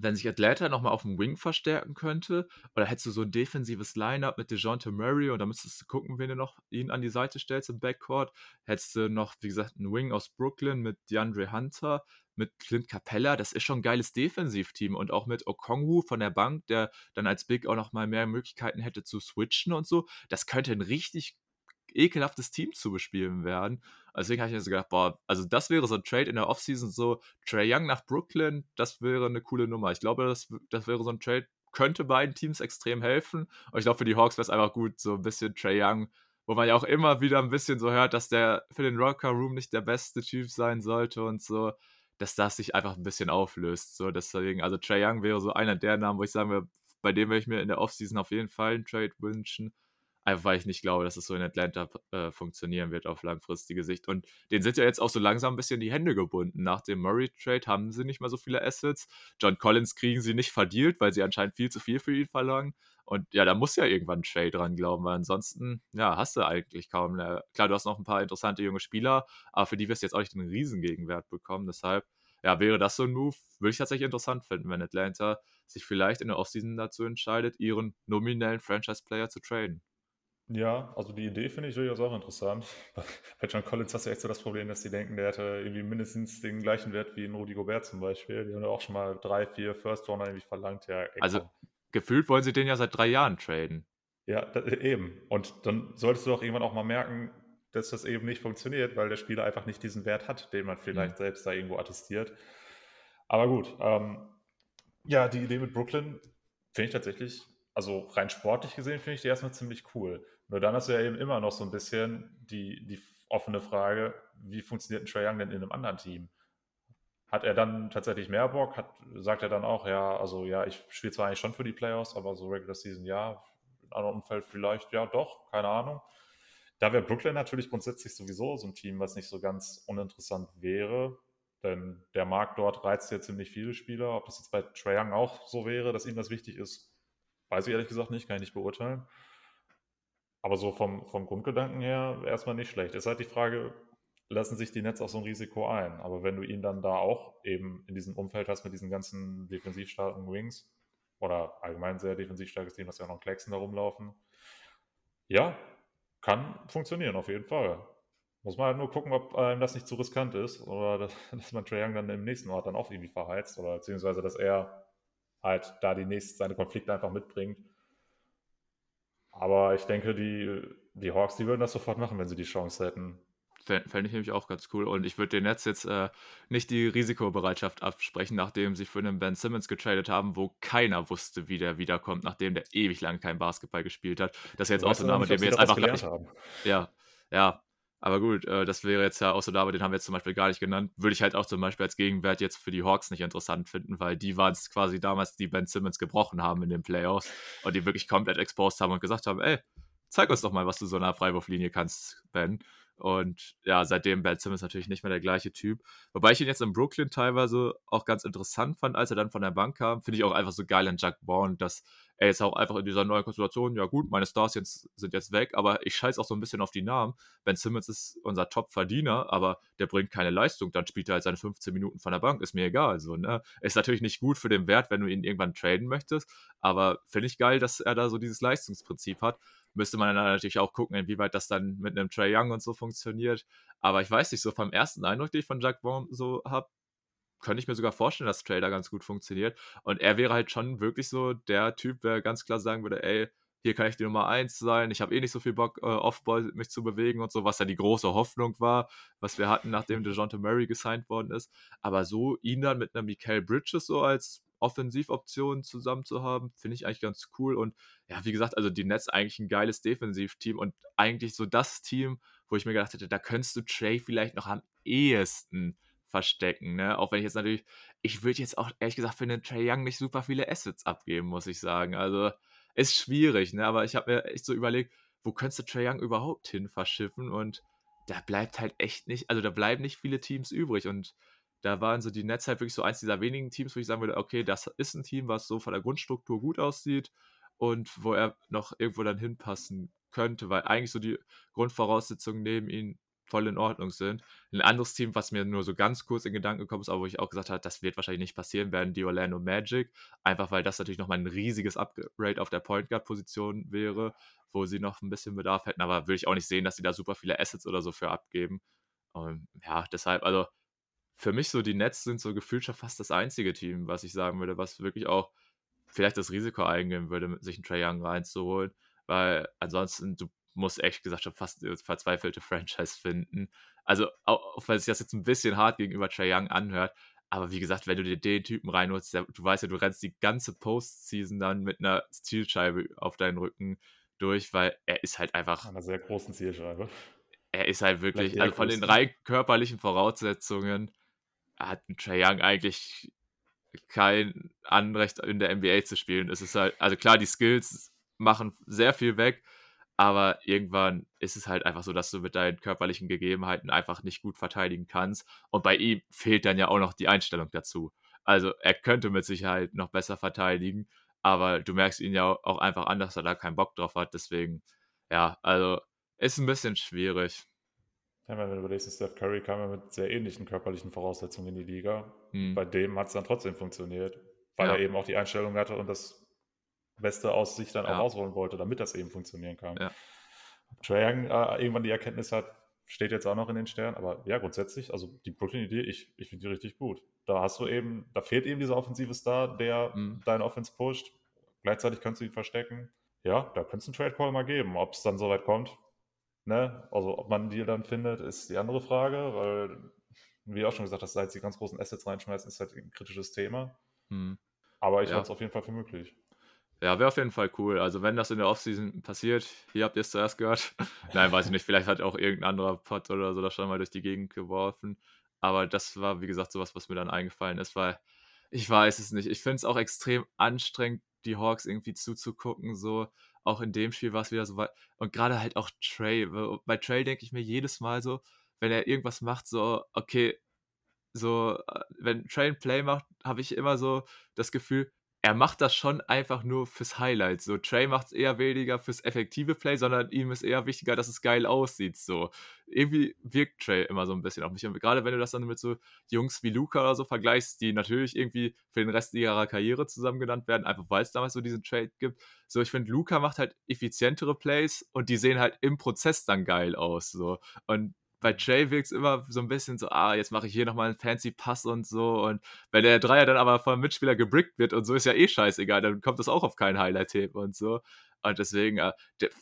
wenn sich Atlanta nochmal auf dem Wing verstärken könnte, oder hättest du so ein defensives Line-Up mit DeJounte Murray und dann müsstest du gucken, wen du noch ihn an die Seite stellst im Backcourt, hättest du noch, wie gesagt, einen Wing aus Brooklyn mit DeAndre Hunter, mit Clint Capella, das ist schon ein geiles Defensivteam und auch mit Okongwu von der Bank, der dann als Big auch nochmal mehr Möglichkeiten hätte zu switchen und so, das könnte ein richtig ekelhaftes Team zu bespielen werden. Deswegen habe ich mir so gedacht, boah, also das wäre so ein Trade in der Offseason, so Trey Young nach Brooklyn, das wäre eine coole Nummer. Ich glaube, das, das wäre so ein Trade, könnte beiden Teams extrem helfen. Und ich glaube, für die Hawks wäre es einfach gut, so ein bisschen Trey Young, wo man ja auch immer wieder ein bisschen so hört, dass der für den Rocker Room nicht der beste Typ sein sollte und so, dass das sich einfach ein bisschen auflöst. So, deswegen, also Trey Young wäre so einer der Namen, wo ich sagen würde, bei dem würde ich mir in der Offseason auf jeden Fall einen Trade wünschen. Einfach weil ich nicht glaube, dass es so in Atlanta äh, funktionieren wird auf langfristige Sicht. Und denen sind ja jetzt auch so langsam ein bisschen die Hände gebunden. Nach dem Murray-Trade haben sie nicht mehr so viele Assets. John Collins kriegen sie nicht verdealt, weil sie anscheinend viel zu viel für ihn verlangen. Und ja, da muss ja irgendwann ein Trade dran glauben, weil ansonsten, ja, hast du eigentlich kaum. Mehr. Klar, du hast noch ein paar interessante junge Spieler, aber für die wirst du jetzt auch nicht einen Riesengegenwert bekommen. Deshalb, ja, wäre das so ein Move, würde ich tatsächlich interessant finden, wenn Atlanta sich vielleicht in der Offseason dazu entscheidet, ihren nominellen Franchise-Player zu traden. Ja, also die Idee finde ich durchaus auch interessant. Bei John Collins hast du echt so das Problem, dass die denken, der hätte irgendwie mindestens den gleichen Wert wie ein Rudi Gobert zum Beispiel. Die haben ja auch schon mal drei, vier First Runner irgendwie verlangt. Ja, also gefühlt wollen sie den ja seit drei Jahren traden. Ja, das, eben. Und dann solltest du doch irgendwann auch mal merken, dass das eben nicht funktioniert, weil der Spieler einfach nicht diesen Wert hat, den man vielleicht mhm. selbst da irgendwo attestiert. Aber gut, ähm, ja, die Idee mit Brooklyn finde ich tatsächlich also rein sportlich gesehen finde ich die erstmal ziemlich cool. Nur dann hast du ja eben immer noch so ein bisschen die, die offene Frage, wie funktioniert ein Trae Young denn in einem anderen Team? Hat er dann tatsächlich mehr Bock? Hat, sagt er dann auch, ja, also ja, ich spiele zwar eigentlich schon für die Playoffs, aber so Regular Season ja, anderen Umfeld vielleicht, ja doch, keine Ahnung. Da wäre Brooklyn natürlich grundsätzlich sowieso so ein Team, was nicht so ganz uninteressant wäre. Denn der Markt dort reizt ja ziemlich viele Spieler. Ob das jetzt bei Trae Young auch so wäre, dass ihm das wichtig ist, weiß ich ehrlich gesagt nicht, kann ich nicht beurteilen. Aber so vom, vom Grundgedanken her erstmal nicht schlecht. Ist halt die Frage, lassen sich die Nets auf so ein Risiko ein? Aber wenn du ihn dann da auch eben in diesem Umfeld hast mit diesen ganzen defensiv starken Wings oder allgemein sehr defensiv starkes Team, das ja auch noch Klecksen da rumlaufen, ja, kann funktionieren auf jeden Fall. Muss man halt nur gucken, ob einem das nicht zu riskant ist oder dass, dass man Trae Young dann im nächsten Ort dann auch irgendwie verheizt oder beziehungsweise, dass er halt da die nächsten, seine Konflikte einfach mitbringt. Aber ich denke, die, die Hawks, die würden das sofort machen, wenn sie die Chance hätten. Fände ich nämlich auch ganz cool. Und ich würde den Nets jetzt äh, nicht die Risikobereitschaft absprechen, nachdem sie für einen Ben Simmons getradet haben, wo keiner wusste, wie der wiederkommt, nachdem der ewig lang kein Basketball gespielt hat. Das ist jetzt auch so ein Name, den wir jetzt einfach gelernt haben. Ja, ja. Aber gut, äh, das wäre jetzt ja so Name, den haben wir jetzt zum Beispiel gar nicht genannt. Würde ich halt auch zum Beispiel als Gegenwert jetzt für die Hawks nicht interessant finden, weil die waren es quasi damals, die Ben Simmons gebrochen haben in den Playoffs und die wirklich komplett exposed haben und gesagt haben, ey, zeig uns doch mal, was du so einer Freiwurflinie kannst, Ben. Und ja, seitdem Ben Simmons natürlich nicht mehr der gleiche Typ. Wobei ich ihn jetzt in Brooklyn teilweise auch ganz interessant fand, als er dann von der Bank kam. Finde ich auch einfach so geil an Jack Bourne, dass er jetzt auch einfach in dieser neuen Konstellation, ja gut, meine Stars jetzt, sind jetzt weg, aber ich scheiße auch so ein bisschen auf die Namen. Ben Simmons ist unser Top-Verdiener, aber der bringt keine Leistung, dann spielt er halt seine 15 Minuten von der Bank, ist mir egal. So, ne? Ist natürlich nicht gut für den Wert, wenn du ihn irgendwann traden möchtest, aber finde ich geil, dass er da so dieses Leistungsprinzip hat müsste man dann natürlich auch gucken, inwieweit das dann mit einem Trey Young und so funktioniert. Aber ich weiß nicht, so vom ersten Eindruck, den ich von Jack Baum so habe, könnte ich mir sogar vorstellen, dass Trey da ganz gut funktioniert. Und er wäre halt schon wirklich so der Typ, der ganz klar sagen würde, ey, hier kann ich die Nummer eins sein, ich habe eh nicht so viel Bock, äh, Offball mich zu bewegen und so, was ja die große Hoffnung war, was wir hatten, nachdem DeJounte Murray gesigned worden ist. Aber so ihn dann mit einer Mikael Bridges so als Offensivoptionen zusammen zu haben, finde ich eigentlich ganz cool. Und ja, wie gesagt, also die Nets eigentlich ein geiles Defensivteam und eigentlich so das Team, wo ich mir gedacht hätte, da könntest du Trey vielleicht noch am ehesten verstecken. Ne? Auch wenn ich jetzt natürlich, ich würde jetzt auch ehrlich gesagt für den Trey Young nicht super viele Assets abgeben, muss ich sagen. Also ist schwierig, ne? aber ich habe mir echt so überlegt, wo könntest du Trey Young überhaupt hin verschiffen und da bleibt halt echt nicht, also da bleiben nicht viele Teams übrig und da waren so die Nets halt wirklich so eins dieser wenigen Teams, wo ich sagen würde, okay, das ist ein Team, was so von der Grundstruktur gut aussieht und wo er noch irgendwo dann hinpassen könnte, weil eigentlich so die Grundvoraussetzungen neben ihm voll in Ordnung sind. Ein anderes Team, was mir nur so ganz kurz in Gedanken gekommen ist, aber wo ich auch gesagt habe, das wird wahrscheinlich nicht passieren, werden die Orlando Magic. Einfach weil das natürlich nochmal ein riesiges Upgrade auf der Point Guard Position wäre, wo sie noch ein bisschen Bedarf hätten. Aber würde ich auch nicht sehen, dass sie da super viele Assets oder so für abgeben. Und ja, deshalb, also für mich so die Nets sind so gefühlt schon fast das einzige Team, was ich sagen würde, was wirklich auch vielleicht das Risiko eingehen würde, sich einen Trae Young reinzuholen, weil ansonsten du musst echt gesagt schon fast eine verzweifelte Franchise finden. Also auch wenn sich das jetzt ein bisschen hart gegenüber Trae Young anhört, aber wie gesagt, wenn du dir den Typen reinholst, du weißt ja, du rennst die ganze Postseason dann mit einer Zielscheibe auf deinen Rücken durch, weil er ist halt einfach. Einer sehr großen Zielscheibe. Er ist halt wirklich, also von den rein körperlichen Voraussetzungen hat Trae Young eigentlich kein Anrecht in der NBA zu spielen. Es ist halt, also klar, die Skills machen sehr viel weg, aber irgendwann ist es halt einfach so, dass du mit deinen körperlichen Gegebenheiten einfach nicht gut verteidigen kannst. Und bei ihm fehlt dann ja auch noch die Einstellung dazu. Also er könnte mit Sicherheit noch besser verteidigen, aber du merkst ihn ja auch einfach an, dass er da keinen Bock drauf hat. Deswegen, ja, also ist ein bisschen schwierig. Ja, wenn du überlegst, Steph Curry kam ja mit sehr ähnlichen körperlichen Voraussetzungen in die Liga. Hm. Bei dem hat es dann trotzdem funktioniert, weil ja. er eben auch die Einstellung hatte und das Beste aus sich dann ja. auch ausrollen wollte, damit das eben funktionieren kann. Ja. Trae Young äh, irgendwann die Erkenntnis hat, steht jetzt auch noch in den Sternen, aber ja, grundsätzlich, also die Brooklyn-Idee, ich, ich finde die richtig gut. Da hast du eben, da fehlt eben dieser offensive Star, der mhm. deine Offense pusht. Gleichzeitig kannst du ihn verstecken. Ja, da könntest du einen Trade-Call mal geben. Ob es dann soweit kommt, Ne? Also ob man die dann findet, ist die andere Frage, weil, wie auch schon gesagt hast, seit sie ganz großen Assets reinschmeißen, ist halt ein kritisches Thema. Hm. Aber ich ja. halte es auf jeden Fall für möglich. Ja, wäre auf jeden Fall cool. Also wenn das in der Offseason passiert, hier habt ihr es zuerst gehört. Nein, weiß ich nicht, vielleicht hat auch irgendein anderer Pod oder so das schon mal durch die Gegend geworfen. Aber das war, wie gesagt, sowas, was mir dann eingefallen ist, weil ich weiß es nicht. Ich finde es auch extrem anstrengend, die Hawks irgendwie zuzugucken, so auch in dem Spiel war es wieder so weit. Und gerade halt auch Trey. Bei Trey denke ich mir jedes Mal so, wenn er irgendwas macht, so, okay, so, äh, wenn Trey ein Play macht, habe ich immer so das Gefühl, er macht das schon einfach nur fürs Highlight. So, Trey macht es eher weniger fürs effektive Play, sondern ihm ist eher wichtiger, dass es geil aussieht. So, irgendwie wirkt Trey immer so ein bisschen auf mich. Und gerade wenn du das dann mit so Jungs wie Luca oder so vergleichst, die natürlich irgendwie für den Rest ihrer Karriere zusammen genannt werden, einfach weil es damals so diesen Trade gibt. So, ich finde, Luca macht halt effizientere Plays und die sehen halt im Prozess dann geil aus. So, und bei Jay wirkt es immer so ein bisschen so, ah, jetzt mache ich hier nochmal einen fancy Pass und so. Und wenn der Dreier dann aber vom Mitspieler gebrickt wird und so ist ja eh scheißegal, dann kommt das auch auf keinen Highlight-Tape und so. Und deswegen, äh,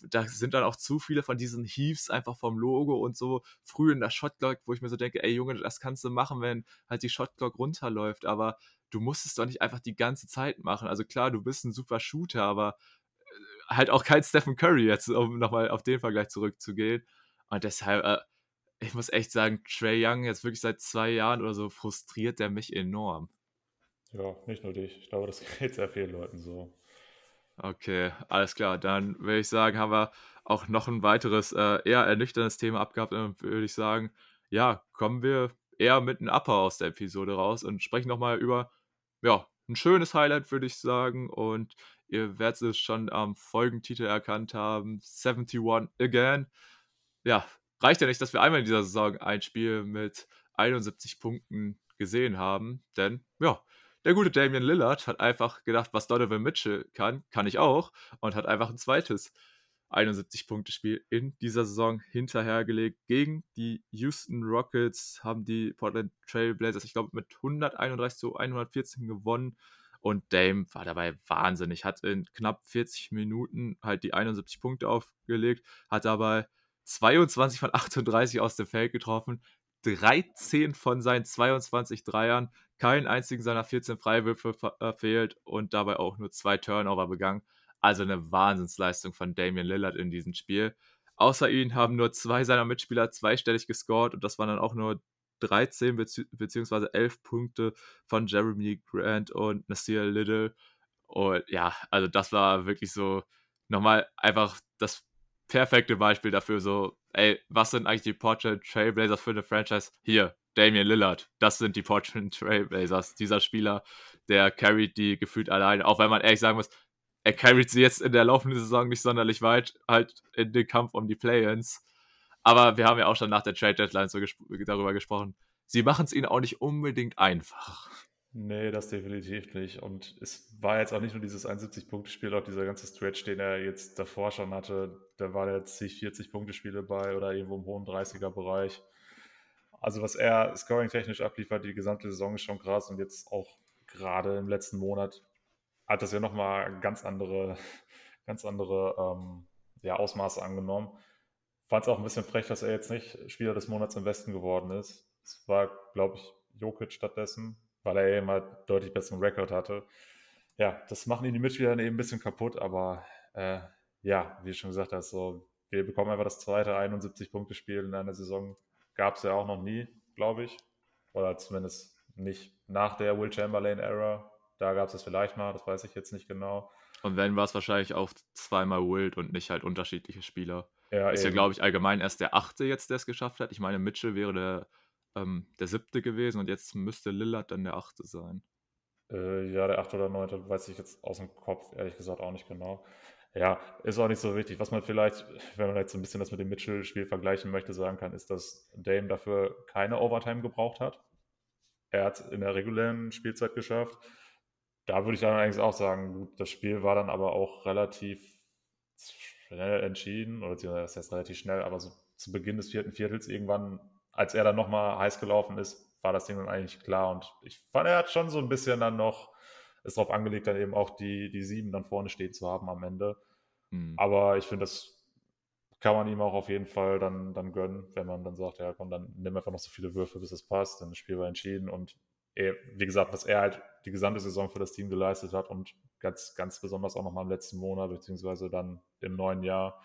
da sind dann auch zu viele von diesen Heaves einfach vom Logo und so früh in der Shotclock, wo ich mir so denke, ey Junge, das kannst du machen, wenn halt die Shotclock runterläuft, aber du musst es doch nicht einfach die ganze Zeit machen. Also klar, du bist ein super Shooter, aber äh, halt auch kein Stephen Curry jetzt, um nochmal auf den Vergleich zurückzugehen. Und deshalb, äh, ich muss echt sagen, Trey Young jetzt wirklich seit zwei Jahren oder so frustriert der mich enorm. Ja, nicht nur dich. Ich glaube, das geht sehr vielen Leuten so. Okay, alles klar. Dann würde ich sagen, haben wir auch noch ein weiteres, äh, eher ernüchterndes Thema abgehabt. Und würde ich sagen, ja, kommen wir eher mit einem Upper aus der Episode raus und sprechen nochmal über, ja, ein schönes Highlight, würde ich sagen. Und ihr werdet es schon am Folgentitel erkannt haben: 71 Again. Ja, reicht ja nicht, dass wir einmal in dieser Saison ein Spiel mit 71 Punkten gesehen haben, denn ja, der gute Damian Lillard hat einfach gedacht, was Donovan Mitchell kann, kann ich auch und hat einfach ein zweites 71-Punkte-Spiel in dieser Saison hinterhergelegt. Gegen die Houston Rockets haben die Portland Trail Blazers, ich glaube, mit 131 zu 114 gewonnen. Und Dame war dabei wahnsinnig, hat in knapp 40 Minuten halt die 71 Punkte aufgelegt, hat dabei 22 von 38 aus dem Feld getroffen, 13 von seinen 22 Dreiern, keinen einzigen seiner 14 Freiwürfe verfehlt und dabei auch nur zwei Turnover begangen. Also eine Wahnsinnsleistung von Damian Lillard in diesem Spiel. Außer ihn haben nur zwei seiner Mitspieler zweistellig gescored und das waren dann auch nur 13 bzw. 11 Punkte von Jeremy Grant und Nasir Little. Und ja, also das war wirklich so nochmal einfach das perfekte Beispiel dafür, so, ey, was sind eigentlich die Portland Trailblazers für eine Franchise? Hier, Damian Lillard, das sind die Portland Trailblazers. Dieser Spieler, der carried die gefühlt alleine, auch wenn man ehrlich sagen muss, er carried sie jetzt in der laufenden Saison nicht sonderlich weit, halt in den Kampf um die Play-Ins. Aber wir haben ja auch schon nach der Trade Deadline so gesp darüber gesprochen. Sie machen es ihnen auch nicht unbedingt einfach. Nee, das definitiv nicht. Und es war jetzt auch nicht nur dieses 71-Punkte-Spiel, auch dieser ganze Stretch, den er jetzt davor schon hatte. Da war jetzt zig 40-Punkte-Spiele bei oder irgendwo im hohen 30er-Bereich. Also, was er scoring-technisch abliefert, die gesamte Saison ist schon krass. Und jetzt auch gerade im letzten Monat hat das ja nochmal ganz andere, ganz andere ähm, ja, Ausmaße angenommen. Fand es auch ein bisschen frech, dass er jetzt nicht Spieler des Monats im Westen geworden ist. Es war, glaube ich, Jokic stattdessen weil er eben halt deutlich besseren Rekord hatte. Ja, das machen ihn die Mitspieler dann eben ein bisschen kaputt, aber äh, ja, wie du schon gesagt hast, so, wir bekommen einfach das zweite 71-Punkte-Spiel in einer Saison. Gab es ja auch noch nie, glaube ich. Oder zumindest nicht nach der Will Chamberlain-Ära. Da gab es es vielleicht mal, das weiß ich jetzt nicht genau. Und wenn war es wahrscheinlich auch zweimal Wild und nicht halt unterschiedliche Spieler. Ja, ist eben. ja, glaube ich, allgemein erst der achte jetzt, der es geschafft hat. Ich meine, Mitchell wäre der ähm, der siebte gewesen und jetzt müsste Lillard dann der achte sein. Äh, ja, der achte oder neunte weiß ich jetzt aus dem Kopf ehrlich gesagt auch nicht genau. Ja, ist auch nicht so wichtig. Was man vielleicht, wenn man jetzt ein bisschen das mit dem Mitchell-Spiel vergleichen möchte, sagen kann, ist, dass Dame dafür keine Overtime gebraucht hat. Er hat es in der regulären Spielzeit geschafft. Da würde ich dann eigentlich auch sagen, gut, das Spiel war dann aber auch relativ schnell entschieden, oder das heißt relativ schnell, aber so zu Beginn des vierten Viertels irgendwann als er dann nochmal heiß gelaufen ist, war das Ding dann eigentlich klar. Und ich fand, er hat schon so ein bisschen dann noch, ist darauf angelegt, dann eben auch die, die sieben dann vorne stehen zu haben am Ende. Mhm. Aber ich finde, das kann man ihm auch auf jeden Fall dann, dann gönnen, wenn man dann sagt, ja komm, dann nimm einfach noch so viele Würfe, bis es passt, dann das Spiel war entschieden. Und er, wie gesagt, was er halt die gesamte Saison für das Team geleistet hat und ganz, ganz besonders auch nochmal im letzten Monat, beziehungsweise dann im neuen Jahr,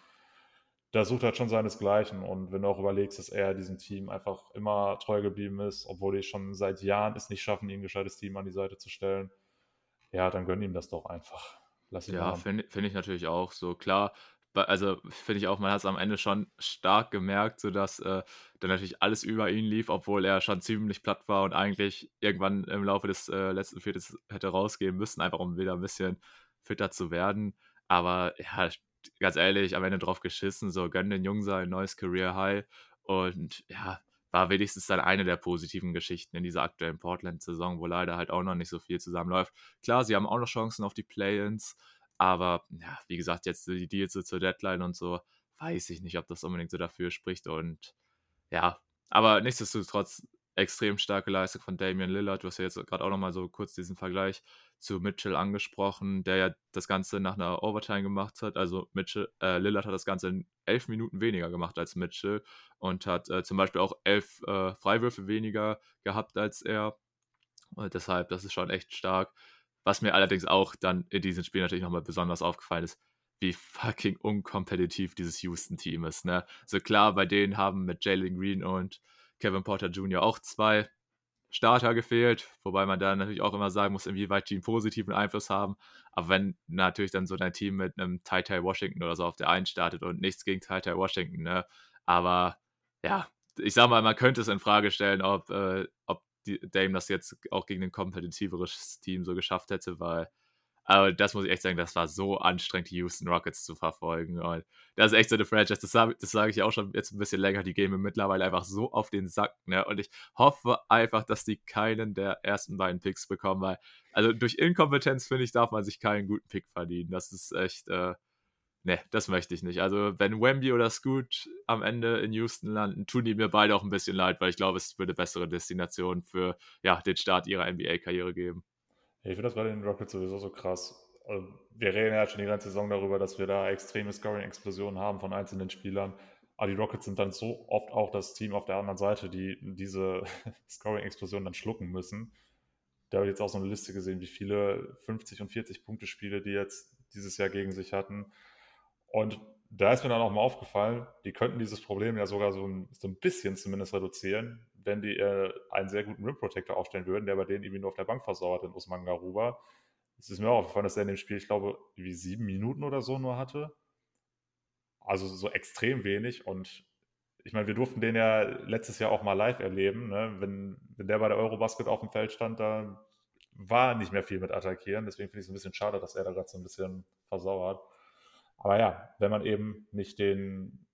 da sucht halt schon seinesgleichen. Und wenn du auch überlegst, dass er diesem Team einfach immer treu geblieben ist, obwohl die schon seit Jahren es nicht schaffen, ihm ein gescheites Team an die Seite zu stellen, ja, dann gönn ihm das doch einfach. Lass ihn Ja, finde find ich natürlich auch so. Klar, also, finde ich auch, man hat es am Ende schon stark gemerkt, sodass, äh, dann natürlich alles über ihn lief, obwohl er schon ziemlich platt war und eigentlich irgendwann im Laufe des, äh, letzten Viertels hätte rausgehen müssen, einfach um wieder ein bisschen fitter zu werden. Aber ja, ganz ehrlich, am Ende drauf geschissen, so gönn den Jungen sein neues Career High und ja, war wenigstens dann eine der positiven Geschichten in dieser aktuellen Portland-Saison, wo leider halt auch noch nicht so viel zusammenläuft. Klar, sie haben auch noch Chancen auf die Play-ins, aber ja, wie gesagt, jetzt die Deals so zur Deadline und so, weiß ich nicht, ob das unbedingt so dafür spricht. Und ja, aber nichtsdestotrotz extrem starke Leistung von Damian Lillard. Du hast ja jetzt gerade auch noch mal so kurz diesen Vergleich zu Mitchell angesprochen, der ja das Ganze nach einer Overtime gemacht hat. Also Mitchell, äh, Lillard hat das Ganze in elf Minuten weniger gemacht als Mitchell und hat äh, zum Beispiel auch elf äh, Freiwürfe weniger gehabt als er. Und deshalb, das ist schon echt stark. Was mir allerdings auch dann in diesem Spiel natürlich nochmal besonders aufgefallen ist, wie fucking unkompetitiv dieses Houston-Team ist. Ne? So klar, bei denen haben mit Jalen Green und Kevin Porter Jr. auch zwei Starter gefehlt, wobei man da natürlich auch immer sagen muss, inwieweit die einen positiven Einfluss haben. Aber wenn natürlich dann so dein Team mit einem Tai Tai Washington oder so auf der einen startet und nichts gegen Tai Tai Washington, ne? Aber ja, ich sag mal, man könnte es in Frage stellen, ob, äh, ob die Dame das jetzt auch gegen ein kompetitiveres Team so geschafft hätte, weil aber das muss ich echt sagen, das war so anstrengend, die Houston Rockets zu verfolgen. Und das ist echt so eine Franchise, das sage das sag ich auch schon jetzt ein bisschen länger, die gehen mir mittlerweile einfach so auf den Sack. Ne? Und ich hoffe einfach, dass die keinen der ersten beiden Picks bekommen, weil, also durch Inkompetenz, finde ich, darf man sich keinen guten Pick verdienen. Das ist echt, äh, ne, das möchte ich nicht. Also, wenn Wemby oder Scoot am Ende in Houston landen, tun die mir beide auch ein bisschen leid, weil ich glaube, es würde bessere Destinationen für ja, den Start ihrer NBA-Karriere geben. Ich finde das bei den Rockets sowieso so krass. Also, wir reden ja schon die ganze Saison darüber, dass wir da extreme Scoring-Explosionen haben von einzelnen Spielern. Aber die Rockets sind dann so oft auch das Team auf der anderen Seite, die diese Scoring-Explosionen dann schlucken müssen. Da habe ich jetzt auch so eine Liste gesehen, wie viele 50 und 40 Punkte Spiele die jetzt dieses Jahr gegen sich hatten. Und da ist mir dann auch mal aufgefallen, die könnten dieses Problem ja sogar so ein, so ein bisschen zumindest reduzieren, wenn die äh, einen sehr guten Rim Protector aufstellen würden, der bei denen irgendwie nur auf der Bank versauert in Usman Garuba. Es ist mir auch aufgefallen, dass er in dem Spiel, ich glaube, wie sieben Minuten oder so nur hatte. Also so extrem wenig. Und ich meine, wir durften den ja letztes Jahr auch mal live erleben. Ne? Wenn, wenn der bei der Eurobasket auf dem Feld stand, da war nicht mehr viel mit attackieren. Deswegen finde ich es ein bisschen schade, dass er da gerade so ein bisschen versauert. Aber ja, wenn man eben nicht den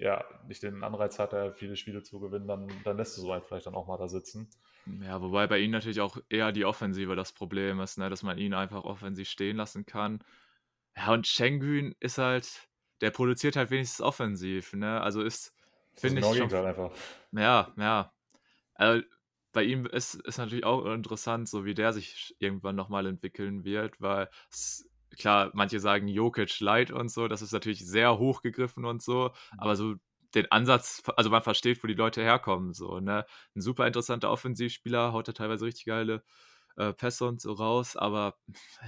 ja, nicht den Anreiz hat, er viele Spiele zu gewinnen, dann, dann lässt du so einen vielleicht dann auch mal da sitzen. Ja, wobei bei ihm natürlich auch eher die Offensive das Problem ist, ne? dass man ihn einfach offensiv stehen lassen kann. Ja, und Schengen ist halt, der produziert halt wenigstens offensiv, ne? Also ist, finde ich. Schon, einfach. Ja, ja. Also bei ihm ist, ist natürlich auch interessant, so wie der sich irgendwann nochmal entwickeln wird, weil es klar, manche sagen Jokic Light und so, das ist natürlich sehr hochgegriffen und so, aber so den Ansatz, also man versteht, wo die Leute herkommen, so, ne? Ein super interessanter Offensivspieler, haut er teilweise richtig geile äh, Pässe und so raus, aber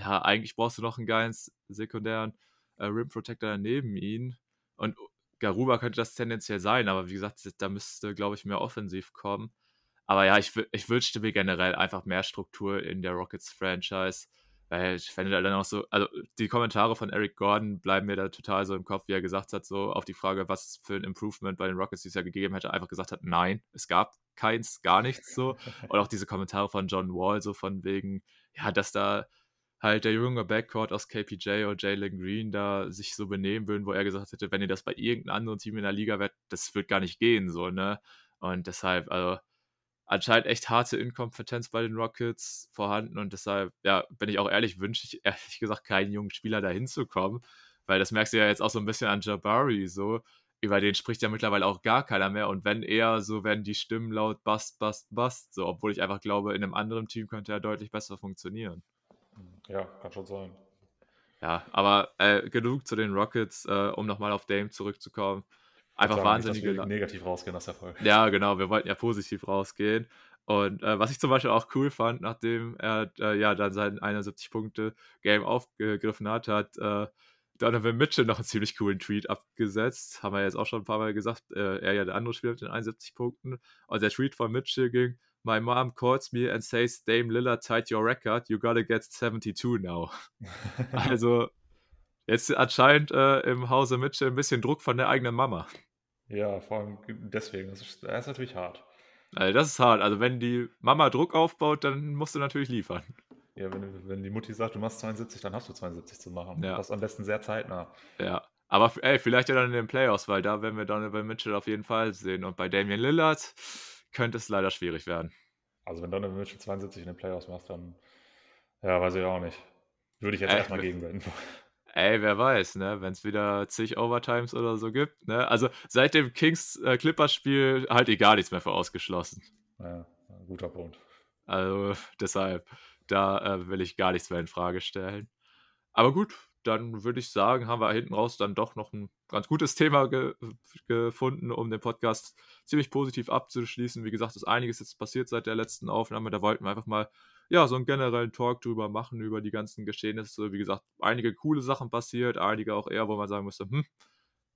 ja, eigentlich brauchst du noch einen geilen sekundären äh, Rim Protector neben ihn und Garuba könnte das tendenziell sein, aber wie gesagt, da müsste, glaube ich, mehr offensiv kommen. Aber ja, ich, ich wünschte mir generell einfach mehr Struktur in der Rockets-Franchise. Weil ich fände dann auch so, also die Kommentare von Eric Gordon bleiben mir da total so im Kopf, wie er gesagt hat, so auf die Frage, was für ein Improvement bei den Rockets dieses Jahr gegeben hätte, einfach gesagt hat, nein, es gab keins, gar nichts so. Und auch diese Kommentare von John Wall, so von wegen, ja, dass da halt der junge Backcourt aus KPJ und Jalen Green da sich so benehmen würden, wo er gesagt hätte, wenn ihr das bei irgendeinem anderen Team in der Liga wärt, das wird gar nicht gehen, so, ne? Und deshalb, also, anscheinend echt harte Inkompetenz bei den Rockets vorhanden und deshalb, ja, bin ich auch ehrlich, wünsche ich ehrlich gesagt keinen jungen Spieler da hinzukommen, weil das merkst du ja jetzt auch so ein bisschen an Jabari, so, über den spricht ja mittlerweile auch gar keiner mehr und wenn eher so werden die Stimmen laut Bust, Bust, Bust, so, obwohl ich einfach glaube, in einem anderen Team könnte er deutlich besser funktionieren. Ja, kann schon sein. Ja, aber äh, genug zu den Rockets, äh, um nochmal auf Dame zurückzukommen einfach wahnsinnig. Nicht, negativ rausgehen aus der Folge. Ja, genau, wir wollten ja positiv rausgehen. Und äh, was ich zum Beispiel auch cool fand, nachdem er äh, ja dann sein 71-Punkte-Game aufgegriffen hat, hat äh, Donovan Mitchell noch einen ziemlich coolen Tweet abgesetzt. Haben wir jetzt auch schon ein paar Mal gesagt. Äh, er ja der andere Spieler mit den 71 Punkten. Und der Tweet von Mitchell ging: My mom calls me and says, Dame Lillard tied your record, you gotta get 72 now. also, jetzt anscheinend äh, im Hause Mitchell ein bisschen Druck von der eigenen Mama. Ja, vor allem deswegen. Das ist, das ist natürlich hart. Also das ist hart. Also wenn die Mama Druck aufbaut, dann musst du natürlich liefern. Ja, wenn, wenn die Mutti sagt, du machst 72, dann hast du 72 zu machen. Ja. Das am besten sehr zeitnah. Ja. Aber ey, vielleicht ja dann in den Playoffs, weil da werden wir Donovan Mitchell auf jeden Fall sehen. Und bei Damian Lillard könnte es leider schwierig werden. Also wenn Donovan Mitchell 72 in den Playoffs macht, dann ja, weiß ich auch nicht. Würde ich jetzt erstmal gegenwenden. Ey, wer weiß, ne? Wenn es wieder zig Overtimes oder so gibt, ne? Also seit dem Kings äh, Clippers Spiel halt ich gar nichts mehr für ausgeschlossen. Ja, guter Punkt. Also deshalb, da äh, will ich gar nichts mehr in Frage stellen. Aber gut, dann würde ich sagen, haben wir hinten raus dann doch noch ein ganz gutes Thema ge gefunden, um den Podcast ziemlich positiv abzuschließen. Wie gesagt, ist einiges jetzt passiert seit der letzten Aufnahme. Da wollten wir einfach mal ja, so einen generellen Talk drüber machen, über die ganzen Geschehnisse. Wie gesagt, einige coole Sachen passiert, einige auch eher, wo man sagen müsste, hm,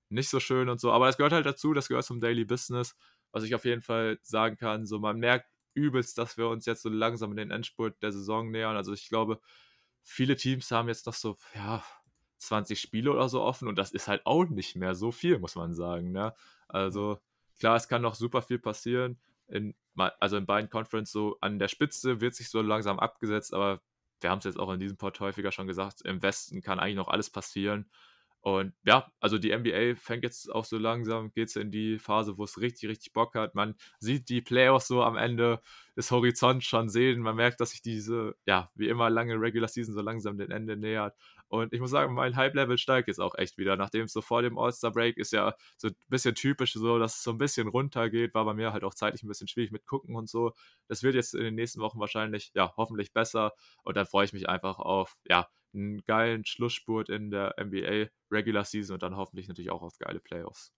nicht so schön und so. Aber das gehört halt dazu, das gehört zum Daily Business. Was ich auf jeden Fall sagen kann, so man merkt übelst, dass wir uns jetzt so langsam in den Endspurt der Saison nähern. Also ich glaube, viele Teams haben jetzt noch so, ja, 20 Spiele oder so offen und das ist halt auch nicht mehr so viel, muss man sagen. Ne? Also klar, es kann noch super viel passieren. In, also in beiden Conferences so an der Spitze wird sich so langsam abgesetzt, aber wir haben es jetzt auch in diesem Pod häufiger schon gesagt, im Westen kann eigentlich noch alles passieren. Und ja, also die NBA fängt jetzt auch so langsam, geht es in die Phase, wo es richtig, richtig Bock hat. Man sieht die Playoffs so am Ende des Horizonts schon sehen. Man merkt, dass sich diese, ja, wie immer lange Regular Season so langsam dem Ende nähert. Und ich muss sagen, mein Hype-Level steigt jetzt auch echt wieder. Nachdem es so vor dem All-Star-Break ist ja so ein bisschen typisch so, dass es so ein bisschen runtergeht. War bei mir halt auch zeitlich ein bisschen schwierig mit gucken und so. Das wird jetzt in den nächsten Wochen wahrscheinlich, ja, hoffentlich besser. Und dann freue ich mich einfach auf, ja, einen geilen Schlussspurt in der NBA Regular Season und dann hoffentlich natürlich auch auf geile Playoffs.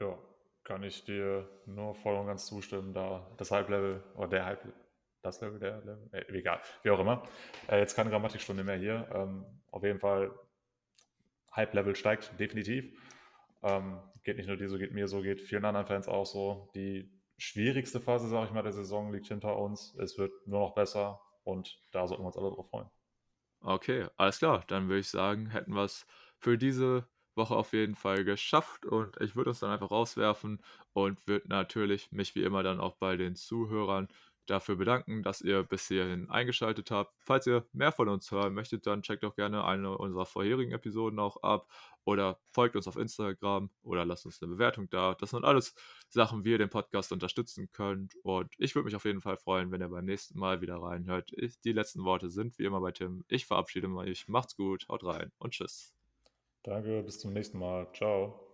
Ja, kann ich dir nur voll und ganz zustimmen, da das Hype-Level oder der Hype, das Level, der Level, äh, egal, wie auch immer. Äh, jetzt keine Grammatikstunde mehr hier. Ähm, auf jeden Fall, Hype-Level steigt definitiv. Ähm, geht nicht nur dir so, geht mir so, geht vielen anderen Fans auch so. Die schwierigste Phase, sage ich mal, der Saison liegt hinter uns. Es wird nur noch besser und da sollten wir uns alle drauf freuen. Okay, alles klar. Dann würde ich sagen, hätten wir es für diese Woche auf jeden Fall geschafft und ich würde uns dann einfach rauswerfen und würde natürlich mich wie immer dann auch bei den Zuhörern dafür bedanken, dass ihr bis hierhin eingeschaltet habt. Falls ihr mehr von uns hören möchtet, dann checkt doch gerne eine unserer vorherigen Episoden auch ab oder folgt uns auf Instagram oder lasst uns eine Bewertung da. Das sind alles Sachen, wie ihr den Podcast unterstützen könnt und ich würde mich auf jeden Fall freuen, wenn ihr beim nächsten Mal wieder reinhört. Ich, die letzten Worte sind wie immer bei Tim. Ich verabschiede mich. Macht's gut, haut rein und tschüss. Danke, bis zum nächsten Mal. Ciao.